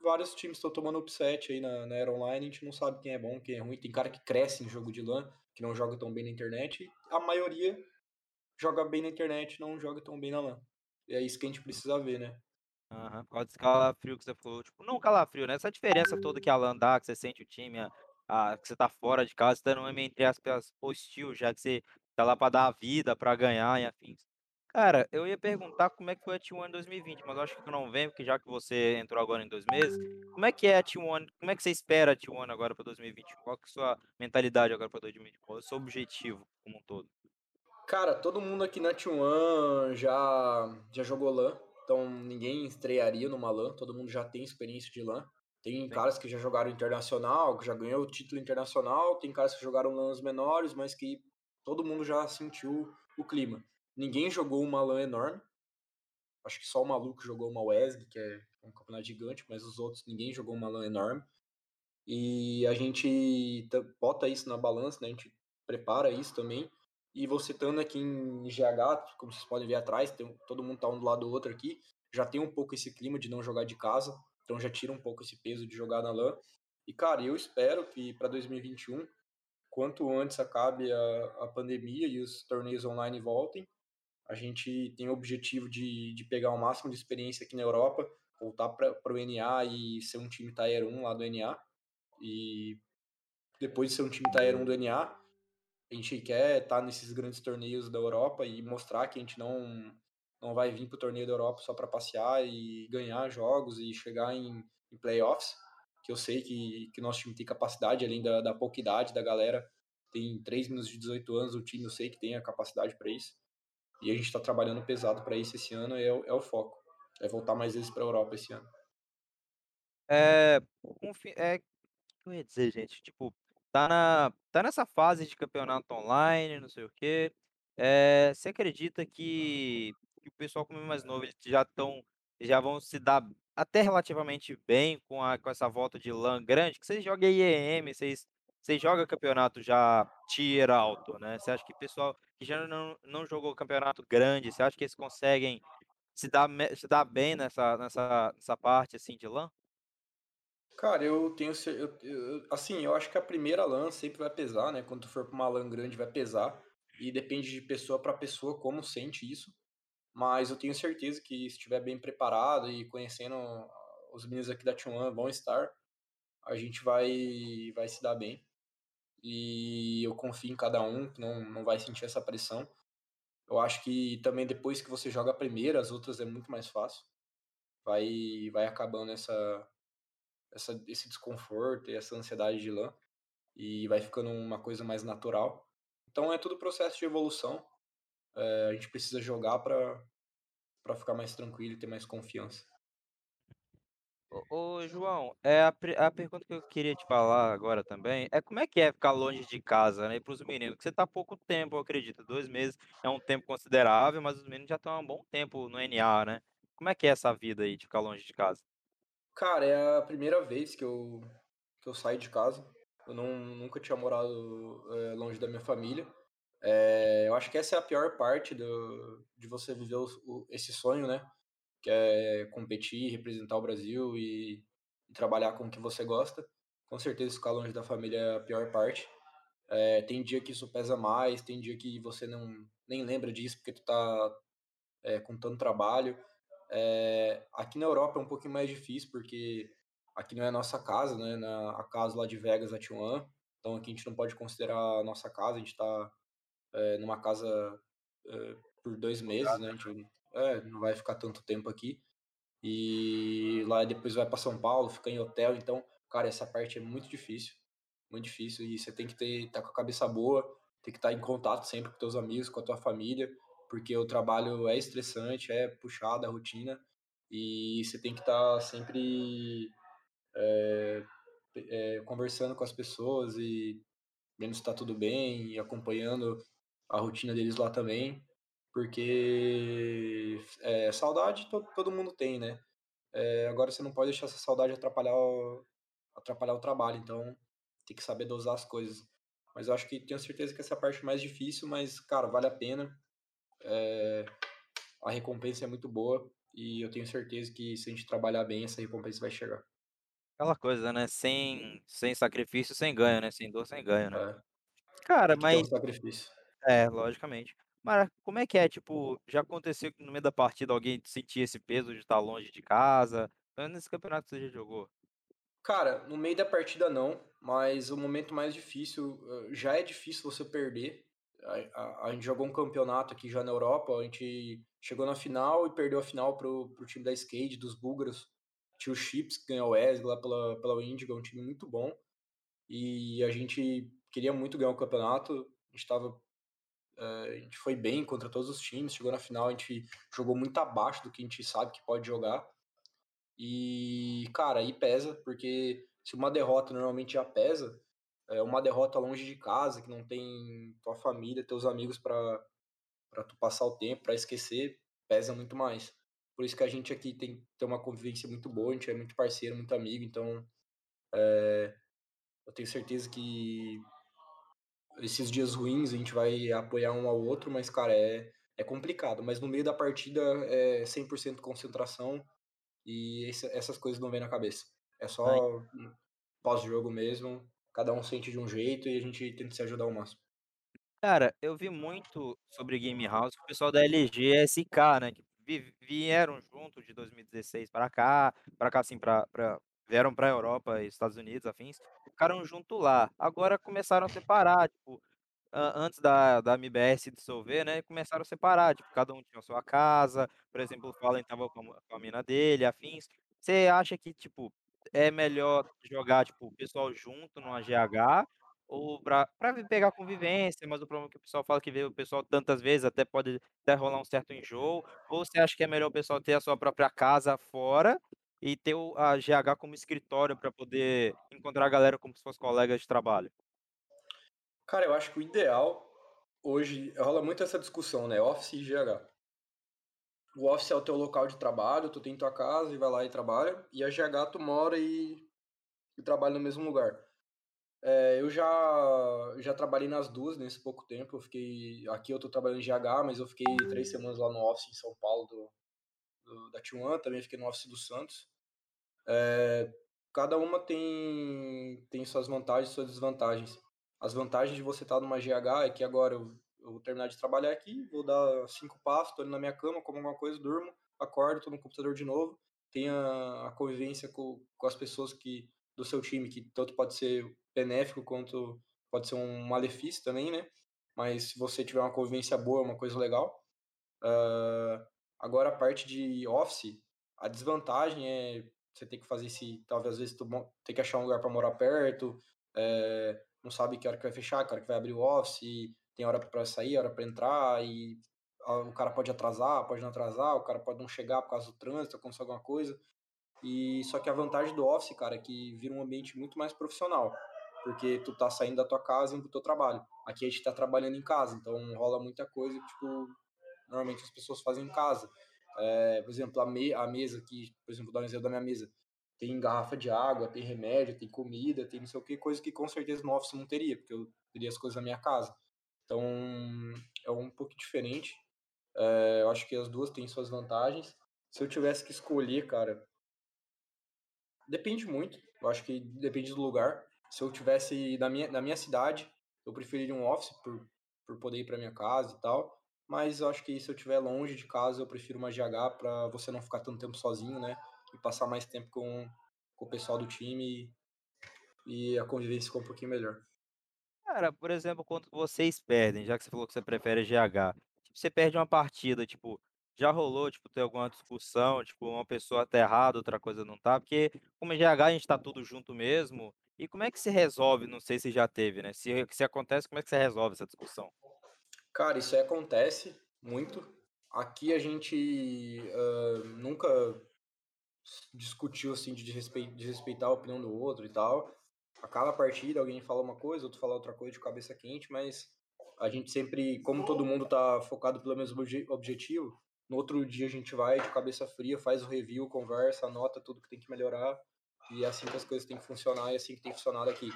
vários times estão tomando upset aí na na era online, a gente não sabe quem é bom, quem é ruim. Tem cara que cresce em jogo de LAN, que não joga tão bem na internet, e a maioria joga bem na internet, não joga tão bem na LAN. E é isso que a gente precisa ver, né. Aham, por causa desse calafrio que você falou, tipo não calafrio, né, essa diferença toda que a LAN dá, que você sente o time, a que você tá fora de casa, tá num ambiente, entre aspas, hostil, já que você tá lá pra dar a vida, pra ganhar e afins. Cara, eu ia perguntar como é que foi a T1 em 2020, mas eu acho que tu não vem, porque já que você entrou agora em 2 meses, como é que é a T1 como é que você espera a T1 agora pra 2021? Qual é a sua mentalidade agora pra 2020? Qual é o seu objetivo como um todo? Cara, todo mundo aqui na T1 já já jogou LAN, então ninguém estrearia numa LAN, todo mundo já tem experiência de LAN. Tem Sim. caras que já jogaram internacional, que já ganhou o título internacional, tem caras que jogaram LANs menores, mas que todo mundo já sentiu o clima. Ninguém jogou uma LAN enorme. Acho que só o Maluco jogou uma WESG, que é um campeonato gigante, mas os outros ninguém jogou uma LAN enorme. E a gente ta bota isso na balança, né, a gente prepara isso também. E você estando aqui em GH, como vocês podem ver atrás, tem todo mundo tá um do lado do outro aqui, já tem um pouco esse clima de não jogar de casa, então já tira um pouco esse peso de jogar na LAN. E cara, eu espero que pra 2021 quanto antes acabe a, a pandemia e os torneios online voltem. A gente tem o objetivo de, de pegar o máximo de experiência aqui na Europa, voltar para o NA e ser um time Tier 1 lá do NA. E depois de ser um time Tier 1 do NA, a gente quer estar tá nesses grandes torneios da Europa e mostrar que a gente não, não vai vir para o torneio da Europa só para passear e ganhar jogos e chegar em, em playoffs, que eu sei que, que o nosso time tem capacidade, além da, da pouca idade da galera, tem 3 menos de 18 anos, o time eu sei que tem a capacidade para isso. E a gente está trabalhando pesado para isso esse ano, é, o, é o foco. É voltar mais vezes para a Europa esse ano. É, é, o que eu ia dizer, gente? Tipo, tá, na, tá nessa fase de campeonato online, não sei o quê. É, você acredita que, que o pessoal como é mais novo, eles já estão, já vão se dar até relativamente bem com, a, com essa volta de LAN grande? Que vocês jogam IEM, vocês, vocês jogam campeonato já tier alto, né? Você acha que pessoal que já não, não jogou campeonato grande, você acha que eles conseguem se dar, se dar bem nessa, nessa, nessa parte assim de LAN? Cara, eu tenho. Eu, eu, assim, eu acho que a primeira LAN sempre vai pesar, né? Quando tu for pra uma LAN grande, vai pesar. E depende de pessoa para pessoa como sente isso. Mas eu tenho certeza que se estiver bem preparado e conhecendo os meninos aqui da T1 vão estar, a gente vai, vai se dar bem. E eu confio em cada um, que não, não vai sentir essa pressão. Eu acho que também depois que você joga a primeira, as outras é muito mais fácil. Vai, vai acabando essa, essa, esse desconforto e essa ansiedade de lã e vai ficando uma coisa mais natural. Então é tudo processo de evolução. É, a gente precisa jogar para ficar mais tranquilo e ter mais confiança. Ô, ô, João, é a, a pergunta que eu queria te falar agora também é como é que é ficar longe de casa, né, para os meninos? Porque você tá pouco tempo, eu acredito, dois meses é um tempo considerável, mas os meninos já estão há um bom tempo no NA, né? Como é que é essa vida aí de ficar longe de casa? Cara, é a primeira vez que eu, que eu saio de casa. Eu não, nunca tinha morado é, longe da minha família. É, eu acho que essa é a pior parte do, de você viver o, o, esse sonho, né? Que é competir, representar o Brasil e, e, trabalhar com o que você gosta. Com certeza ficar longe da família é a pior parte. É, tem dia que isso pesa mais, tem dia que você não nem lembra disso porque tu tá é, com tanto trabalho. É, aqui na Europa é um pouquinho mais difícil, porque aqui não é a nossa casa, né? Na, a casa lá de Vegas, a T1. Então aqui a gente não pode considerar a nossa casa, a gente está é, numa casa é, por dois meses, né? Gente é, não vai ficar tanto tempo aqui. E lá depois vai para São Paulo, fica em hotel. Então, cara, essa parte é muito difícil. Muito difícil. E você tem que ter, estar tá com a cabeça boa, tem que estar tá em contato sempre com teus amigos, com a tua família porque o trabalho é estressante, é puxado a rotina e você tem que estar tá sempre é, é, conversando com as pessoas e vendo se está tudo bem e acompanhando a rotina deles lá também, porque é, saudade todo, todo mundo tem, né? É, agora você não pode deixar essa saudade atrapalhar o, atrapalhar o trabalho, então tem que saber dosar as coisas. Mas eu acho que tenho certeza que essa é a parte mais difícil, mas, cara, vale a pena é, a recompensa é muito boa e eu tenho certeza que se a gente trabalhar bem, essa recompensa vai chegar. Aquela coisa, né? Sem, sem sacrifício, sem ganho, né? Sem dor, sem ganho, né? É. Cara, mas. um sacrifício. É, logicamente. Mas como é que é? Tipo, já aconteceu que no meio da partida alguém sentir esse peso de estar longe de casa? Nesse campeonato que você já jogou? Cara, no meio da partida não, mas o momento mais difícil, já é difícil você perder, a, a, a, gente jogou um campeonato aqui já na Europa, a gente chegou na final e perdeu a final pro, pro time da Skate, dos búlgaros. Tinha o Chips, que ganhou o Wesley lá pela, pela Indigo, um time muito bom. E a gente queria muito ganhar o campeonato, a gente tava é, a gente foi bem contra todos os times, chegou na final, a gente jogou muito abaixo do que a gente sabe que pode jogar. E, cara, aí pesa, porque se uma derrota normalmente já pesa, é uma derrota longe de casa, que não tem tua família, teus amigos para para tu passar o tempo, para esquecer, pesa muito mais. Por isso que a gente aqui tem, tem uma convivência muito boa, a gente é muito parceiro, muito amigo, então é, eu tenho certeza que esses dias ruins a gente vai apoiar um ao outro, mas, cara, é, é complicado. Mas no meio da partida é 100% concentração e esse, essas coisas não vêm na cabeça. É só pós-jogo mesmo, cada um sente de um jeito e a gente tenta se ajudar ao máximo. Cara, eu vi muito sobre game house, o pessoal da LG SK, né, que vi vieram junto de 2016 para cá, para cá assim, para vieram pra Europa e Estados Unidos, afins, ficaram junto lá. Agora começaram a separar, tipo, an antes da da MBS dissolver, né, começaram a separar, tipo, cada um tinha a sua casa, por exemplo, o Fallen estava com a com a mina dele, afins. Você acha que, tipo, é melhor jogar, tipo, o pessoal junto numa GH ou vi pegar convivência, mas o problema é que o pessoal fala que vê o pessoal tantas vezes, até pode até rolar um certo enjoo, ou você acha que é melhor o pessoal ter a sua própria casa fora e ter a GH como escritório pra poder encontrar a galera como fosse colegas de trabalho? Cara, eu acho que o ideal hoje rola muito essa discussão, né, office e GH. O office é o teu local de trabalho, tu tem tua casa e vai lá e trabalha, e a GH tu mora e e trabalha no mesmo lugar. Eh, eu já já trabalhei nas 2 nesse pouco tempo, eu fiquei aqui eu tô trabalhando em GH, mas eu fiquei 3 semanas lá no office em São Paulo do do da T1, também fiquei no office do Santos. Eh, cada uma tem tem suas vantagens suas desvantagens. As vantagens de você estar numa GH é que agora eu eu vou terminar de trabalhar aqui, vou dar 5 passos, tô ali na minha cama, como alguma coisa, durmo, acordo, tô no computador de novo, tenho a a convivência com com as pessoas que do seu time, que tanto pode ser benéfico quanto pode ser um malefício também, né, mas se você tiver uma convivência boa, é uma coisa legal. Hã, agora a parte de office, a desvantagem é você ter que fazer esse talvez às vezes tu ter que achar um lugar pra morar perto, eh, não sabe que hora que vai fechar, que hora que vai abrir o office, tem hora pra sair, hora pra entrar e o cara pode atrasar, pode não atrasar, o cara pode não chegar por causa do trânsito, acontecer alguma coisa. E só que a vantagem do office, cara, é que vira um ambiente muito mais profissional, porque tu tá saindo da tua casa indo para o teu trabalho. Aqui a gente tá trabalhando em casa, então rola muita coisa tipo, normalmente as pessoas fazem em casa. Eh, por exemplo, a me a mesa aqui, por exemplo, dar um exemplo da minha mesa, tem garrafa de água, tem remédio, tem comida, tem não sei o quê, coisa que com certeza no office não teria, porque eu teria as coisas na minha casa. Então, é um pouco diferente. Eh, eu acho que as 2 têm suas vantagens. Se eu tivesse que escolher, cara depende muito, eu acho que depende do lugar. Se eu tivesse na minha na minha cidade, eu preferiria um office por por poder ir pra minha casa e tal, mas eu acho que se eu estiver longe de casa, eu prefiro uma GH pra você não ficar tanto tempo sozinho, né, e passar mais tempo com com o pessoal do time e a convivência ficar um pouquinho melhor. Cara, por exemplo, quando vocês perdem, já que você falou que você prefere GH, tipo, você perde uma partida, tipo, já rolou, tipo, ter alguma discussão, tipo, uma pessoa tá errada, outra coisa não tá? Porque como GH a gente tá tudo junto mesmo, e como é que se resolve? Não sei se já teve, né, se se acontece, como é que você resolve essa discussão? Cara, isso aí acontece muito. Aqui a gente, hã, nunca discutiu, assim, de desrespe desrespeitar a opinião do outro e tal. A partida, alguém fala uma coisa, outro fala outra coisa de cabeça quente, mas a gente sempre como todo mundo tá focado pelo mesmo obje objetivo, no outro dia a gente vai de cabeça fria, faz o review, conversa, anota tudo que tem que melhorar, e é assim que as coisas têm que funcionar e é assim que tem funcionado aqui.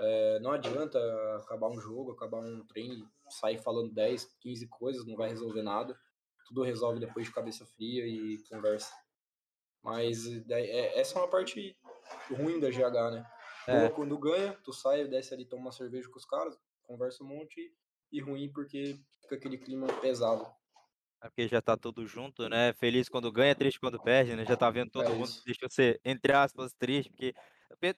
Eh, não adianta acabar um jogo, acabar um treino sair falando 10, 15 coisas, não vai resolver nada. Tudo resolve depois de cabeça fria e conversa. Mas é essa é uma parte ruim da GH, né. Boa É. quando ganha, tu sai, desce ali, toma uma cerveja com os caras, conversa um monte, e ruim porque fica aquele clima pesado. É porque já tá tudo junto, né, feliz quando ganha, triste quando perde, né, já tá vendo todo É mundo, isso. deixa você, entre aspas, triste, porque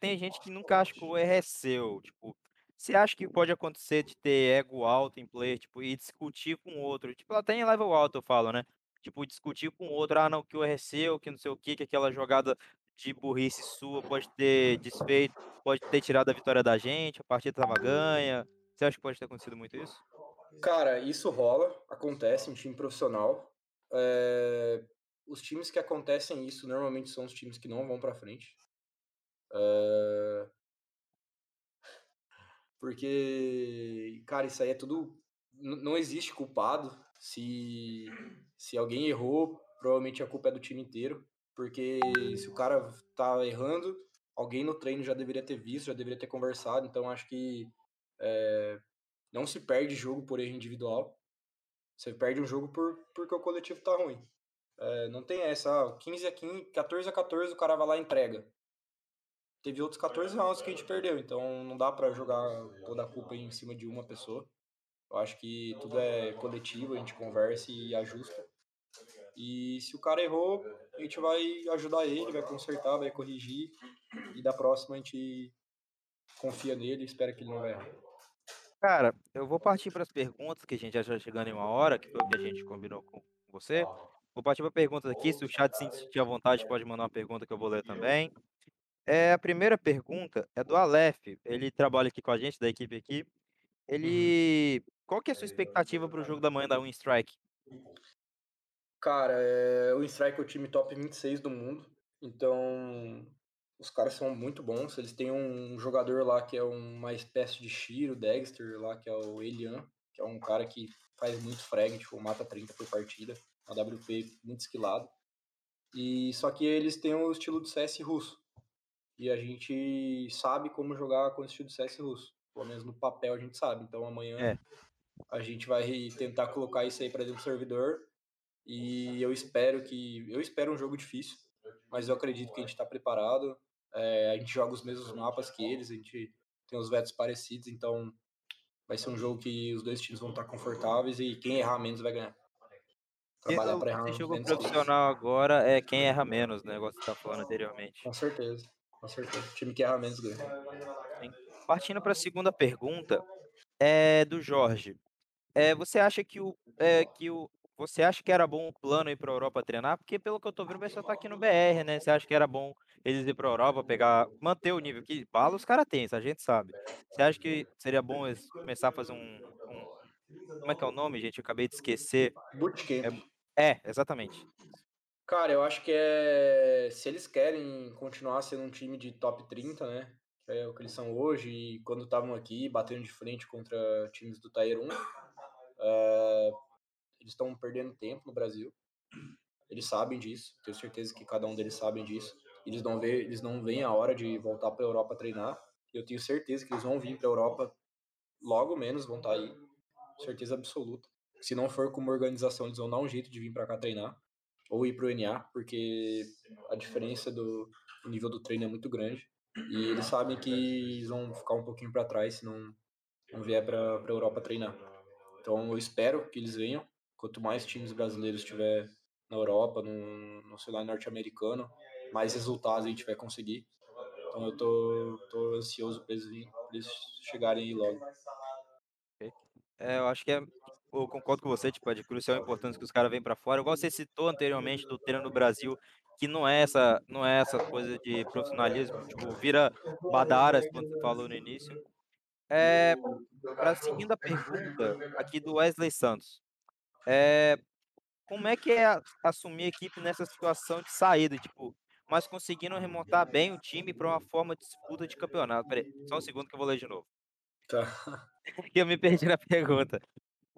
tem gente que nunca acha que o erro é seu, tipo, você acha que pode acontecer de ter ego alto em player, tipo, e discutir com o outro, tipo, até em level alto eu falo, né, tipo, discutir com o outro: "Ah não, que o erro é seu, que não sei o quê, que aquela jogada de burrice sua pode ter desfeito pode ter tirado a vitória da gente, a partida estava ganha". Você acha que pode ter acontecido muito isso? Cara, isso rola, acontece em time profissional. Eh, os times que acontecem isso normalmente são os times que não vão pra frente. Porque, cara, isso aí é tudo não existe culpado, se se alguém errou, provavelmente a culpa é do time inteiro, porque se o cara tá errando, alguém no treino já deveria ter visto, já deveria ter conversado, então acho que, eh, não se perde jogo por erro individual, você perde um jogo por porque o coletivo tá ruim. Eh, não tem essa: "Ah, 15 a quin 14 a 14", o cara vai lá e entrega. Teve outros 14 rounds que a gente perdeu, então não dá para jogar toda a culpa em cima de uma pessoa. Eu acho que tudo é coletivo, a gente conversa e ajusta. E se o cara errou, a gente vai ajudar ele, vai consertar, vai corrigir. E da próxima a gente confia nele e espera que ele não vai errar. Cara, eu vou partir para as perguntas, que a gente já está chegando em uma hora, que foi o que a gente combinou com você. Vou partir para perguntas aqui. Se o chat se sentir à vontade, pode mandar uma pergunta que eu vou ler também. É, a primeira pergunta é do Aleph. Ele trabalha aqui com a gente, da equipe aqui. Ele. Qual que é a sua expectativa para o jogo da manhã da Win Strike? Cara, é... o Strike é o time top 26 do mundo. Então, os caras são muito bons. Eles têm um jogador lá que é uma espécie de Shiro, Dexter, lá, que é o Elian, que é um cara que faz muito frag, tipo, mata 30 por partida. Uma WP muito esquilado. E só que eles têm o estilo do CS russo. E a gente sabe como jogar com o estilo do CS russo. Pelo menos no papel a gente sabe. Então amanhã é. a gente vai tentar colocar isso aí para dentro do servidor. E eu espero que. Eu espero um jogo difícil, mas eu acredito que a gente está preparado. É, a gente joga os mesmos mapas que eles, a gente tem os vetos parecidos, então vai ser um jogo que os dois times vão estar confortáveis e quem errar menos vai ganhar. Trabalhar para errar menos. jogo profissional agora é quem erra menos, né? Negócio que você tá falando anteriormente. Com certeza, com certeza. O time que erra menos ganha. Sim. Partindo para a segunda pergunta, é do Jorge. É, você acha que o, é, que o você acha que era bom o plano ir para a Europa treinar? Porque pelo que eu tô vendo, o pessoal tá aqui no BR, né? Você acha que era bom eles ir para a Europa, pegar, manter o nível que bala os caras têm, isso a gente sabe. Você acha que seria bom eles começar a fazer um, um como é que é o nome, gente? Eu acabei de esquecer. Bootcamp. É, é, exatamente. Cara, eu acho que é se eles querem continuar sendo um time de top 30, né? É o que eles são hoje e quando estavam aqui batendo de frente contra times do Tier 1, é, eles estão perdendo tempo no Brasil. Eles sabem disso, tenho certeza que cada um deles sabem disso. Eles não vê, eles não veem a hora de voltar para a Europa treinar. Eu tenho certeza que eles vão vir para a Europa logo menos vão estar tá aí, certeza absoluta. Se não for com uma organização, eles vão dar um jeito de vir para cá treinar ou ir para o NA, porque a diferença do nível do treino é muito grande. E eles sabem que eles vão ficar um pouquinho para trás se não, não vier para a Europa treinar. Então eu espero que eles venham quanto mais times brasileiros tiver na Europa, no, no celular norte-americano, mais resultados a gente vai conseguir. Então eu tô, tô ansioso para eles, eles chegarem aí logo. É, eu acho que é, eu concordo com você, tipo, é de crucial importância que os caras venham para fora. Igual você citou anteriormente do treino no Brasil, que não é essa, não é essa coisa de profissionalismo, tipo, vira badaras, quando você falou no início. É, para seguindo a pergunta aqui do Wesley Santos. É, como é que é assumir a equipe nessa situação de saída, tipo, mas conseguindo remontar bem o time para uma forma de disputa de campeonato? Peraí, só um segundo que eu vou ler de novo. Tá. <laughs> eu me perdi na pergunta.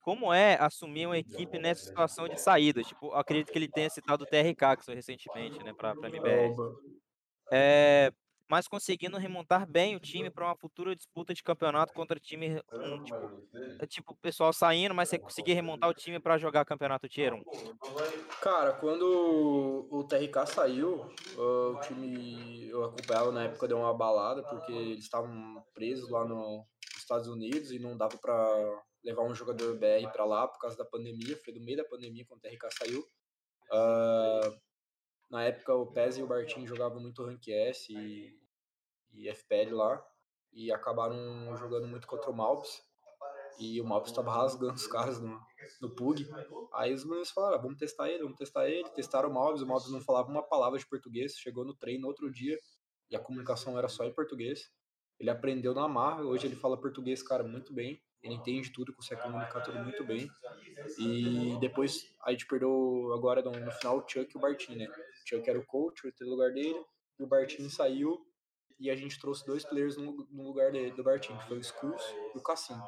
Como é assumir uma equipe nessa situação de saída? Tipo, acredito que ele tenha citado o TRK, que foi recentemente, né, para a MBR. É, mas conseguindo remontar bem o time para uma futura disputa de campeonato contra time um, tipo, é tipo o pessoal saindo, mas você conseguir remontar o time para jogar campeonato Tier 1. Cara, quando o TRK saiu, o time eu acompanhava na época deu uma balada porque eles estavam presos lá nos Estados Unidos e não dava para levar um jogador BR para lá por causa da pandemia, foi do meio da pandemia quando o TRK saiu. Uh, na época o Pez e o Bartim jogavam muito Rank S e, e FPL lá e acabaram jogando muito contra o Malps e o Malps estava rasgando os caras no, no Pug. Aí os meninos falaram, ah, vamos testar ele, vamos testar ele. Testaram o Malps, o Malps não falava uma palavra de português, chegou no treino outro dia e a comunicação era só em português. Ele aprendeu na marra, hoje ele fala português, cara, muito bem. Ele entende tudo, consegue comunicar tudo muito bem. E depois a gente perdeu agora no, final o Chuck e o Bartin, né? O Chuck era o coach, o lugar dele, e o Bartin saiu e a gente trouxe dois players no, no lugar dele, do Bartin, que foi o Skulls e o Cassim.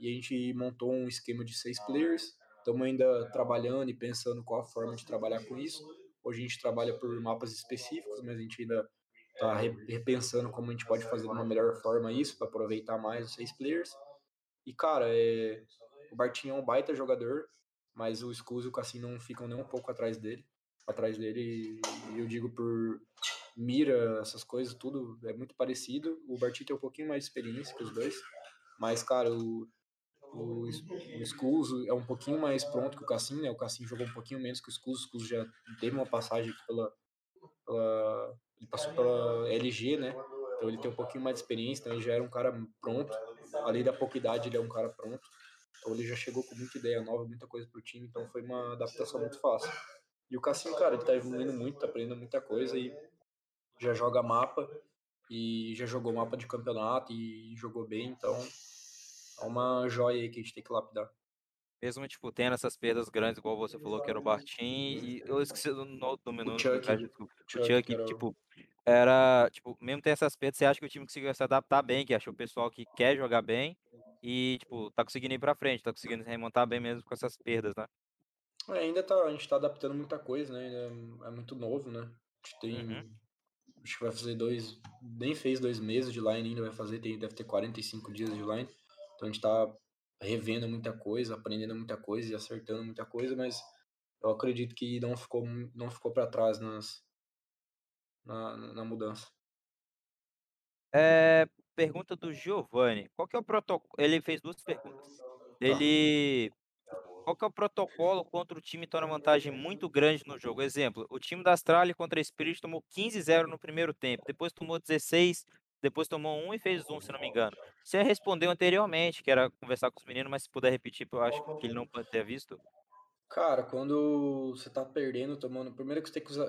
E a gente montou um esquema de seis players. Estamos ainda trabalhando e pensando qual a forma de trabalhar com isso. Hoje a gente trabalha por mapas específicos, mas a gente ainda está repensando como a gente pode fazer de uma melhor forma isso para aproveitar mais os seis players. E, cara, é... o Bartinho é um baita jogador, mas o Scus e o Cassim não ficam nem um pouco atrás dele. Atrás dele, e eu digo por mira, essas coisas, tudo é muito parecido. O Barty tem um pouquinho mais de experiência que os dois, mas, cara, o, o, o Skulls é um pouquinho mais pronto que o Cassim, né? O Cassim jogou um pouquinho menos que o Skulls, o Skulls já teve uma passagem pela, pela, ele passou pela LG, né? Então ele tem um pouquinho mais de experiência, então ele já era um cara pronto. Além da pouca idade, ele é um cara pronto. Então ele já chegou com muita ideia nova, muita coisa pro time, então foi uma adaptação muito fácil. E o Cassim, cara, ele tá evoluindo muito, tá aprendendo muita coisa e já joga mapa e já jogou mapa de campeonato e jogou bem, então é uma joia aí que a gente tem que lapidar. Mesmo, tipo, tendo essas perdas grandes, igual você falou, que era o Bartim, e eu esqueci do, do, do menu, O Chuck, o Chuck, Chuck, era o- tipo, era, tipo, mesmo ter essas perdas, você acha que o time conseguiu se adaptar bem, que achou o pessoal que quer jogar bem, e, tipo, tá conseguindo ir pra frente, tá conseguindo remontar bem mesmo com essas perdas, né? É, ainda tá, a gente tá adaptando muita coisa, né? Ainda é muito novo, né? A gente tem. Uhum. Acho que vai fazer dois. Nem fez dois meses de line ainda, vai fazer, tem, deve ter 45 dias de line. Então a gente tá revendo muita coisa, aprendendo muita coisa e acertando muita coisa, mas eu acredito que não ficou, não ficou para trás nas, na, na mudança. É, pergunta do Giovanni, qual que é o protocolo, ele fez duas perguntas, ele... Qual que é o protocolo contra o time toma vantagem muito grande no jogo? Exemplo, o time da Austrália contra a Spirit tomou 15-0 no primeiro tempo, depois tomou 16, depois tomou 1 e fez 1, se não me engano. Você respondeu anteriormente, que era conversar com os meninos, mas se puder repetir, eu acho que ele não pode ter visto. Cara, quando você tá perdendo, tomando. Primeiro que você tem que usar.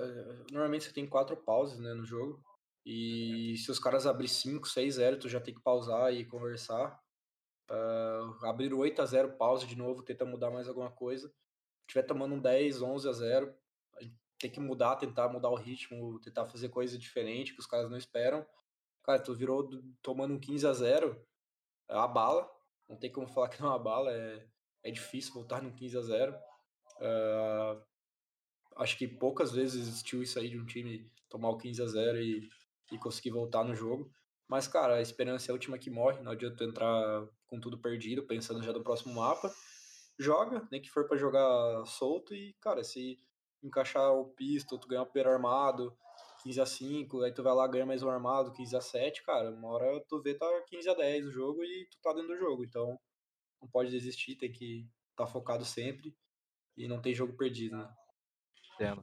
Normalmente você tem quatro pauses, né, no jogo. E se os caras abrirem 5, 6, 0, tu já tem que pausar e conversar. Uh, abrir 8 a 0 pausa de novo, tenta mudar mais alguma coisa. Se tiver tomando um 10, 11 a 0, a gente tem que mudar, tentar mudar o ritmo, tentar fazer coisa diferente que os caras não esperam. Cara, tu virou do- tomando um 15 a 0, é a bala. Não tem como falar que não é uma bala, é, é difícil voltar num 15 a 0. Uh, acho que poucas vezes existiu isso aí de um time tomar o 15 a 0 e, e conseguir voltar no jogo. Mas, cara, a esperança é a última que morre. Não adianta entrar com tudo perdido, pensando já no próximo mapa. Joga, nem que for para jogar solto. E, cara, se encaixar o pistol, tu ganhar o primeiro armado, 15 a 5, aí tu vai lá ganha mais um armado, 15 a 7, cara, uma hora tu vê tá 15 a 10 o jogo e tu tá dentro do jogo. Então, não pode desistir, tem que estar tá focado sempre e não tem jogo perdido, né? Entendo.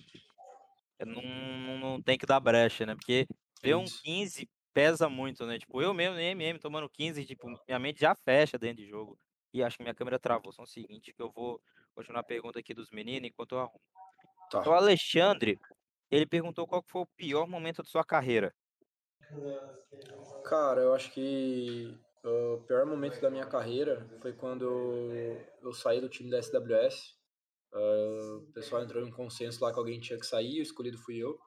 É, Não, não, não tem que dar brecha, né? Porque ver um Isso. 15 pesa muito, né? Tipo, eu mesmo no MM tomando 15, tipo, minha mente já fecha dentro de jogo. E acho que minha câmera travou. Só o seguinte, que eu vou continuar a pergunta aqui dos meninos enquanto eu arrumo. Tá. O Alexandre, ele perguntou qual foi o pior momento da sua carreira. Cara, eu acho que o pior momento da minha carreira foi quando eu saí do time da SWS. Uh, o pessoal entrou em consenso lá que alguém tinha que sair, o escolhido fui eu.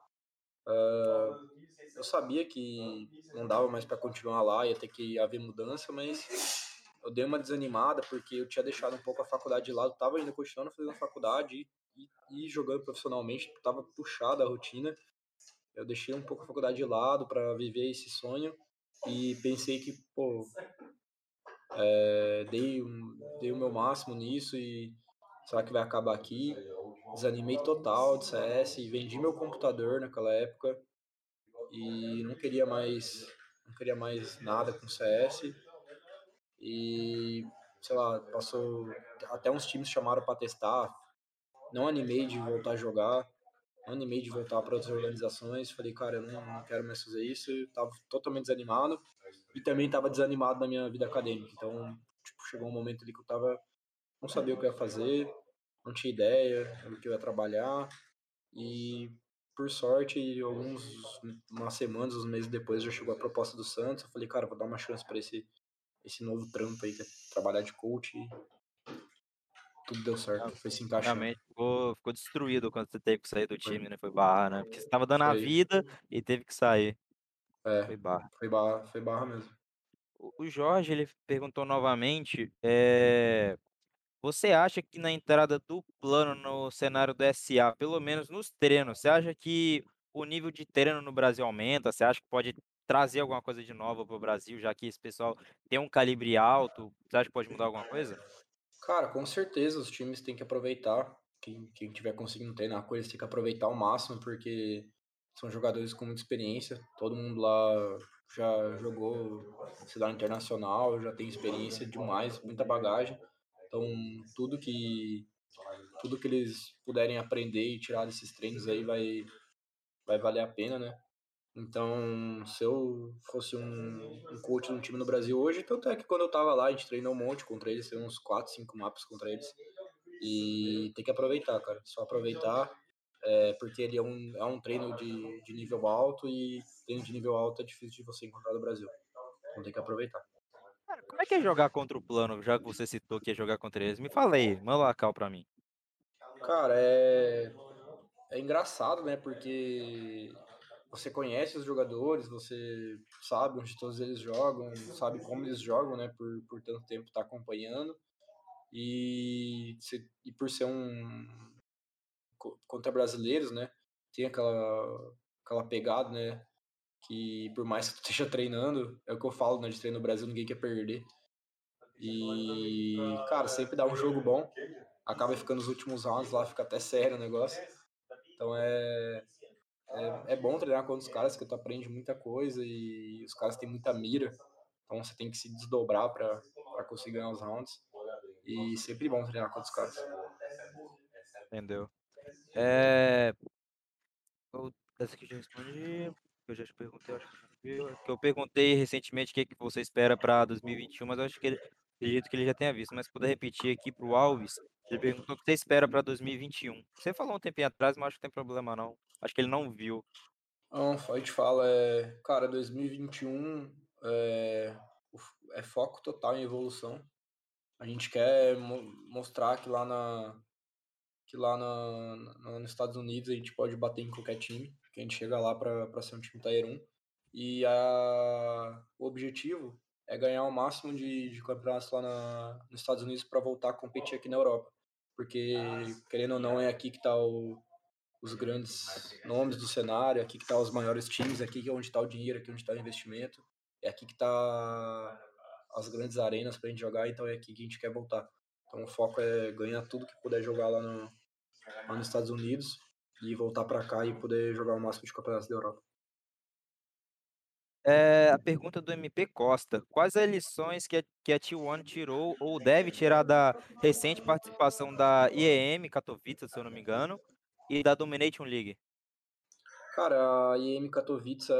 Uh, eu sabia que não dava mais para continuar lá, ia ter que haver mudança, mas <laughs> eu dei uma desanimada porque eu tinha deixado um pouco a faculdade de lado, tava ainda continuando fazendo faculdade e, e, e jogando profissionalmente, tava puxada a rotina. Eu deixei um pouco a faculdade de lado para viver esse sonho e pensei que, pô, é, dei, um, dei o meu máximo nisso e será que vai acabar aqui? Desanimei total de CS vendi meu computador naquela época e não queria mais não queria mais nada com CS e sei lá passou até uns times chamaram para testar. Não animei de voltar a jogar não animei de voltar para outras organizações. Falei cara eu não, não quero mais fazer isso. Eu tava totalmente desanimado e também estava desanimado na minha vida acadêmica. Então tipo, chegou um momento ali que eu tava não sabia o que eu ia fazer não tinha ideia do que eu ia trabalhar e por sorte, alguns umas semanas, uns meses depois já chegou a proposta do Santos. Eu falei, cara, vou dar uma chance para esse esse novo trampo aí, que é trabalhar de coach. E tudo deu certo, foi se encaixando. Realmente ficou, ficou destruído quando você teve que sair do time, né? Foi barra, né? Porque você tava dando a Foi. vida e teve que sair. É, Foi barra. foi barra, foi barra mesmo. O o Jorge, ele perguntou novamente, é, você acha que na entrada do plano no cenário do SA, pelo menos nos treinos, você acha que o nível de treino no Brasil aumenta? Você acha que pode trazer alguma coisa de nova para o Brasil, já que esse pessoal tem um calibre alto? Você acha que pode mudar alguma coisa? Cara, com certeza os times têm que aproveitar. Quem, quem tiver conseguindo treinar coisas tem que aproveitar ao máximo, porque são jogadores com muita experiência, todo mundo lá já jogou cidade internacional, já tem experiência demais, muita bagagem. Então, tudo que tudo que eles puderem aprender e tirar desses treinos aí vai vai valer a pena, né? Então, se eu fosse um, um coach de um time no Brasil hoje, tanto é que quando eu tava lá, a gente treinou um monte contra eles, tem uns 4, 5 mapas contra eles. E tem que aproveitar, cara. Só aproveitar, é, porque ele é um, é um treino de, de nível alto e treino de nível alto é difícil de você encontrar no Brasil. Então tem que aproveitar. Cara, como é que é jogar contra o plano, já que você citou que ia jogar contra eles? Me fala aí, manda uma cal pra mim. Cara, é, é engraçado, né? Porque você conhece os jogadores, você sabe onde todos eles jogam, sabe como eles jogam, né? Por, por tanto tempo estar tá acompanhando. E, e por ser um contra brasileiros, né? Tem aquela, aquela pegada, né? Que por mais que tu esteja treinando, é o que eu falo, né? De treino no Brasil, ninguém quer perder. E, cara, sempre dá um jogo bom. Acaba ficando os últimos rounds lá, fica até sério o negócio. Então é, é, é bom treinar com os caras, que tu aprende muita coisa e os caras têm muita mira. Então você tem que se desdobrar para conseguir ganhar os rounds. E sempre bom treinar com os caras. Entendeu? É... essa aqui eu já respondi. Eu já te perguntei, acho que eu, que eu perguntei recentemente o que, que você espera para 2021, mas eu acho que acredito que ele já tenha visto. Mas se puder repetir aqui para o Alves, ele perguntou o que você espera para 2021. Você falou um tempinho atrás, mas acho que não tem problema não. Acho que ele não viu. Não, a gente fala, é, cara, 2021 é, é foco total em evolução. A gente quer mo mostrar que lá na que lá na, na, nos Estados Unidos a gente pode bater em qualquer time, que a gente chega lá para ser um time Tier 1. E a, o objetivo é ganhar o máximo de, de campeonatos lá na, nos Estados Unidos para voltar a competir aqui na Europa. Porque, querendo ou não, é aqui que está os grandes nomes do cenário, aqui que tá os maiores times, aqui que é onde está o dinheiro, aqui é onde está o investimento, é aqui que está as grandes arenas para a gente jogar, então é aqui que a gente quer voltar. Então o foco é ganhar tudo que puder jogar lá, no, lá nos Estados Unidos e voltar para cá e poder jogar o máximo de campeonatos da Europa. É, a pergunta do MP Costa: Quais as lições que a, que a T1 tirou ou deve tirar da recente participação da IEM Katowice, se eu não me engano, e da Domination League? Cara, a IEM Katowice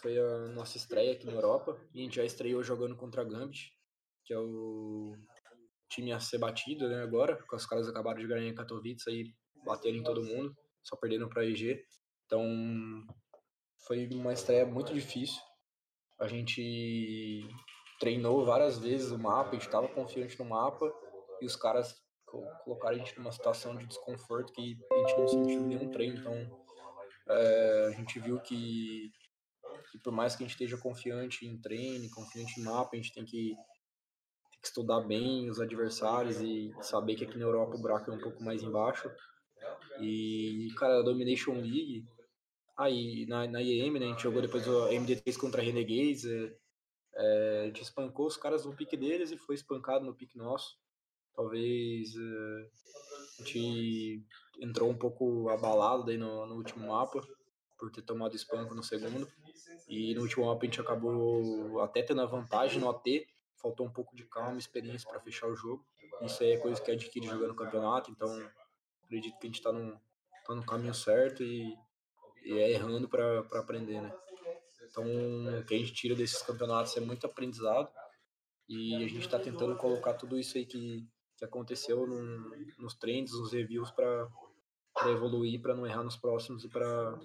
foi a nossa estreia aqui na Europa e a gente já estreou jogando contra a Gambit, que é o time a ser batido né, agora, porque os caras acabaram de ganhar em Katowice aí, bateram em todo mundo, só perderam para EG. Então, foi uma estreia muito difícil. A gente treinou várias vezes o mapa, a gente estava confiante no mapa e os caras colocaram a gente numa situação de desconforto que a gente não sentiu nenhum treino. Então, é, a gente viu que, que, por mais que a gente esteja confiante em treino, confiante em mapa, a gente tem que tem que estudar bem os adversários e saber que aqui na Europa o buraco é um pouco mais embaixo. E, cara, a Domination League, aí na, na IEM, né, a gente jogou depois o MD3 contra a Renegades, é, é, a gente espancou os caras no pique deles e foi espancado no pique nosso. Talvez é, a gente entrou um pouco abalado daí no, no último mapa, por ter tomado espanco no segundo. E no último mapa a gente acabou até tendo a vantagem no AT, faltou um pouco de calma experiência para fechar o jogo. Isso aí é coisa que adquire jogando campeonato, então acredito que a gente está no, tá no caminho certo e, e é errando para aprender, né? Então, o que a gente tira desses campeonatos é muito aprendizado e a gente está tentando colocar tudo isso aí que, que aconteceu num, nos treinos, nos reviews para evoluir, para não errar nos próximos e para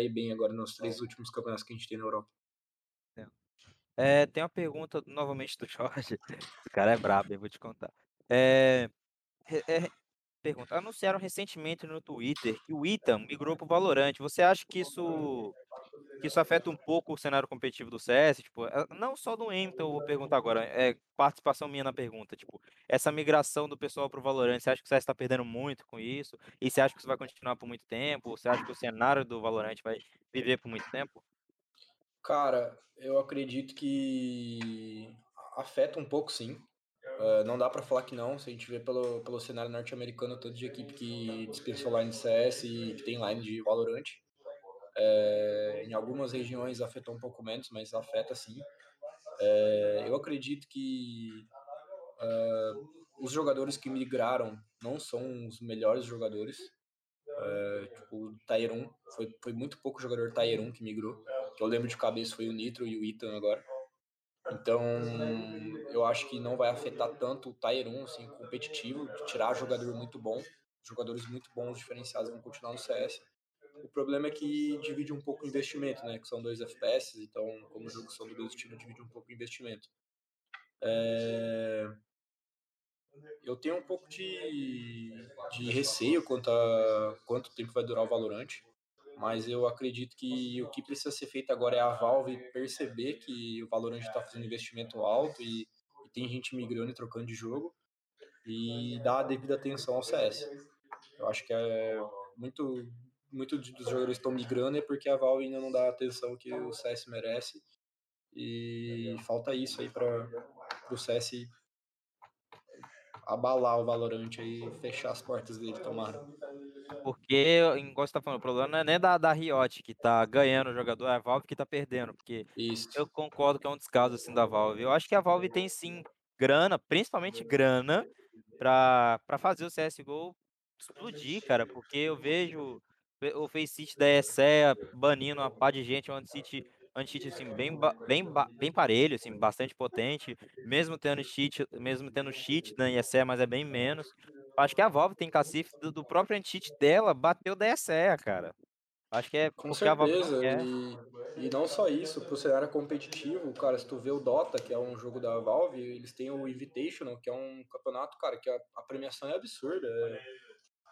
ir bem agora nos três últimos campeonatos que a gente tem na Europa. É, tem uma pergunta novamente do Jorge. <laughs> Cara é brabo, eu vou te contar. É, é, pergunta: anunciaram recentemente no Twitter que o Itam migrou para o Valorant. Você acha que isso que isso afeta um pouco o cenário competitivo do CS? Tipo, não só do M, então eu vou perguntar agora. É participação minha na pergunta. Tipo, essa migração do pessoal para o Valorant, você acha que o CS está perdendo muito com isso? E você acha que isso vai continuar por muito tempo? Você acha que o cenário do Valorant vai viver por muito tempo? Cara, eu acredito que afeta um pouco, sim. Uh, não dá para falar que não, se a gente vê pelo, pelo cenário norte-americano, tanto de equipe que dispensou line de CS e que tem line de Valorant. É, em algumas regiões afetou um pouco menos, mas afeta sim. É, eu acredito que uh, os jogadores que migraram não são os melhores jogadores. É, tipo, o Tyron, foi, foi muito pouco jogador Tyron que migrou. Que eu lembro de cabeça foi o Nitro e o Ethan agora. Então, eu acho que não vai afetar tanto o Tier 1, assim, competitivo, tirar jogador muito bom. Jogadores muito bons, diferenciados, vão continuar no CS. O problema é que divide um pouco o investimento, né? Que são dois FPS, então, como o jogo são do mesmo estilo, divide um pouco o investimento. É... Eu tenho um pouco de, de receio quanto a quanto tempo vai durar o Valorant mas eu acredito que o que precisa ser feito agora é a Valve perceber que o Valorant está fazendo investimento alto e, e, tem gente migrando e trocando de jogo e dar a devida atenção ao CS. Eu acho que é muito muito dos jogadores estão migrando é porque a Valve ainda não dá a atenção que o CS merece e falta isso aí para o CS abalar o Valorant e fechar as portas dele, tomara. Porque, igual você tá falando, o problema não é nem da, da Riot que tá ganhando o jogador, é a Valve que tá perdendo. Porque Isso. eu concordo que é um descaso assim da Valve. Eu acho que a Valve tem sim grana, principalmente grana, pra, pra fazer o CSGO explodir, cara. Porque eu vejo o Faceit da ESEA banindo uma pá de gente, um anti-cheat anti assim, bem, bem, bem parelho, assim, bastante potente, mesmo tendo cheat, mesmo tendo cheat na ESEA, mas é bem menos. Acho que a Valve tem cacife do, do próprio anti-cheat dela, bateu da ESEA, cara. Acho que é Com certeza. E, e não só isso, pro cenário competitivo, cara, se tu vê o Dota, que é um jogo da Valve, eles têm o Invitational, que é um campeonato, cara, que a, a premiação é absurda. É,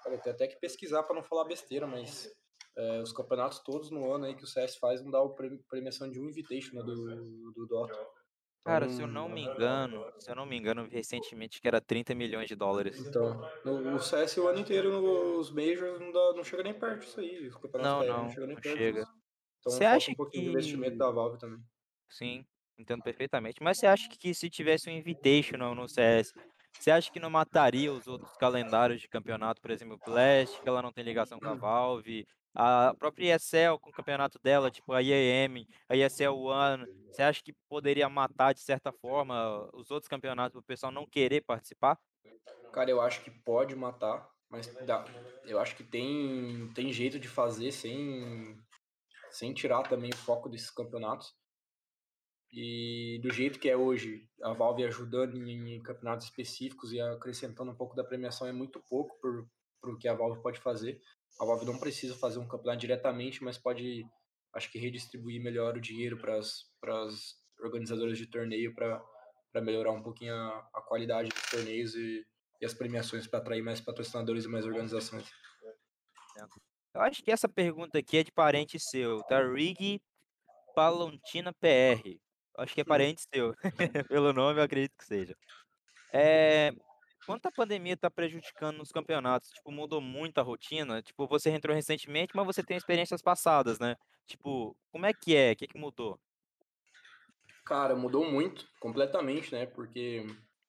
cara, tem até que pesquisar para não falar besteira, mas é, os campeonatos todos no ano aí que o CS faz vão dar a premiação de um Invitational do, do Dota. Cara, se eu não me engano, se eu não me engano, recentemente que era 30 milhões de dólares. Então, no, o CS o ano inteiro nos Majors não, dá, não chega nem perto disso aí. Os campeonatos Não, não, não chega nem não perto chega. disso. Então Você acha um pouquinho de que. investimento da Valve também. Sim, entendo perfeitamente. Mas você acha que se tivesse um Invitational no CS, você acha que não mataria os outros calendários de campeonato, por exemplo, o Blast, que ela não tem ligação com a Valve, a própria ESL com o campeonato dela, tipo a IAM, a ESL One, você acha que poderia matar de certa forma os outros campeonatos para o pessoal não querer participar? Cara, eu acho que pode matar, mas dá. Eu acho que tem, tem jeito de fazer sem, sem tirar também o foco desses campeonatos. E do jeito que é hoje, a Valve ajudando em, em campeonatos específicos e acrescentando um pouco da premiação é muito pouco por, por o que a Valve pode fazer. A Valve não precisa fazer um campeonato diretamente, mas pode, acho que, redistribuir melhor o dinheiro para as organizadoras de torneio para melhorar um pouquinho a, a, qualidade dos torneios e, e as premiações para atrair mais patrocinadores e mais organizações. Eu acho que essa pergunta aqui é de parente seu, tá? Rig Palontina PR. Acho que é parente seu. <laughs> Pelo nome, eu acredito que seja. É, quanto a pandemia está prejudicando nos campeonatos? Tipo, mudou muito a rotina? Tipo, você entrou recentemente, mas você tem experiências passadas, né? Tipo, como é que é? O que, que mudou? Cara, mudou muito, completamente, né? Porque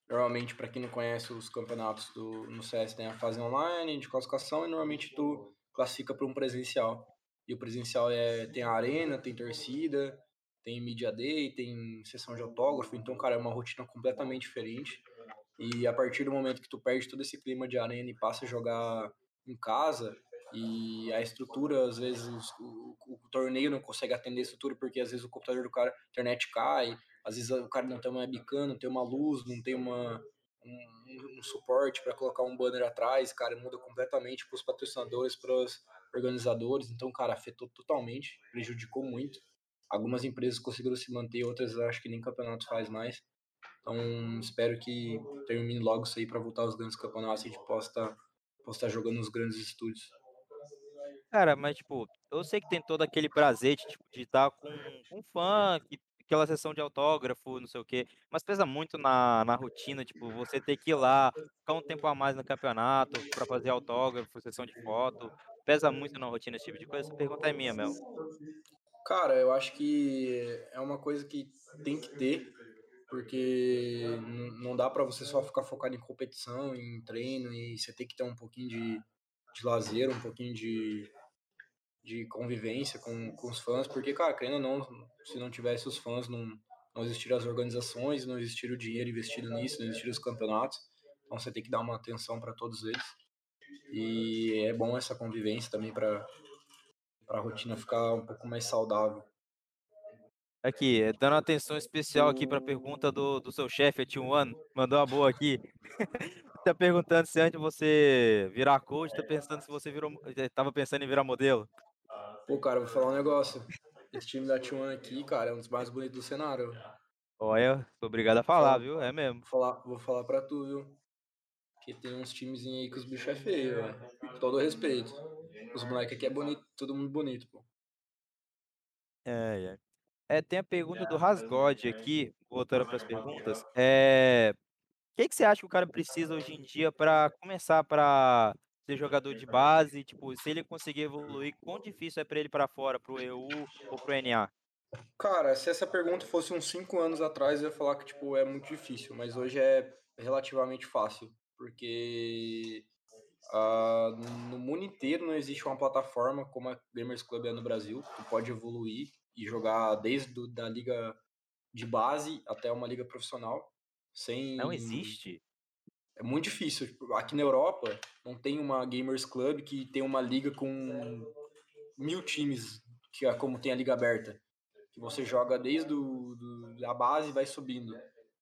normalmente, para quem não conhece os campeonatos do, no CS, tem a fase online de classificação e normalmente tu classifica para um presencial. E o presencial é, tem a arena, tem torcida, tem media day, tem sessão de autógrafo, então, cara, é uma rotina completamente diferente. E a partir do momento que tu perde todo esse clima de arena e passa a jogar em casa, e a estrutura, às vezes, o, o, torneio não consegue atender a estrutura, porque às vezes o computador do cara, a internet cai, às vezes o cara não tem uma webcam, não tem uma luz, não tem uma, um, um suporte para colocar um banner atrás, cara, muda completamente para os patrocinadores, para os organizadores, então, cara, afetou totalmente, prejudicou muito. Algumas empresas conseguiram se manter, outras acho que nem campeonato faz mais. Então, espero que termine logo isso aí para voltar aos grandes campeonatos e a gente possa estar, possa estar jogando nos grandes estúdios. Cara, mas tipo, eu sei que tem todo aquele prazer de, tipo, de estar com, com um fã, que, aquela sessão de autógrafo, não sei o quê, mas pesa muito na, na rotina, tipo, você ter que ir lá, ficar um tempo a mais no campeonato para fazer autógrafo, sessão de foto, pesa muito na rotina esse tipo de coisa? Essa pergunta é minha mesmo. Cara, eu acho que é uma coisa que tem que ter, porque não dá para você só ficar focado em competição, em treino, e você tem que ter um pouquinho de, de lazer, um pouquinho de, de convivência com, com os fãs, porque, cara, querendo ou não, se não tivesse os fãs, não, não existiriam as organizações, não existiria o dinheiro investido nisso, não existiriam os campeonatos. Então você tem que dar uma atenção para todos eles. E é bom essa convivência também para a rotina ficar um pouco mais saudável. Aqui, eh, dando atenção especial aqui para a pergunta do, do seu chefe, a T1, mandou uma boa aqui. <laughs> tá perguntando se antes de você virar coach, tá pensando se você virou, eh, tava pensando em virar modelo. Pô, cara, vou falar um negócio. Esse time da T1 aqui, cara, é um dos mais bonitos do cenário. Olha, sou obrigado a falar, viu? É mesmo. Vou falar, vou falar pra tu, viu? Que tem uns times aí que os bichos é feio, velho. Com todo respeito. Os moleques aqui é bonito, todo mundo bonito, pô. É, é. É, tem a pergunta do Rasgod aqui, voltando para as perguntas. É, o que, que você acha que o cara precisa hoje em dia para começar para ser jogador de base? Tipo, se ele conseguir evoluir, quão difícil é para ele para fora, pro EU ou pro NA? Cara, se essa pergunta fosse uns 5 anos atrás, eu ia falar que tipo é muito difícil, mas hoje é relativamente fácil, porque uh, no mundo inteiro não existe uma plataforma como a Gamers Club é no Brasil. Tu pode evoluir e jogar desde do, da liga de base até uma liga profissional sem. Não existe? É muito difícil. Tipo, aqui na Europa não tem uma Gamers Club que tem uma liga com mil times, que é como tem a liga aberta que você joga desde do, do a base e vai subindo.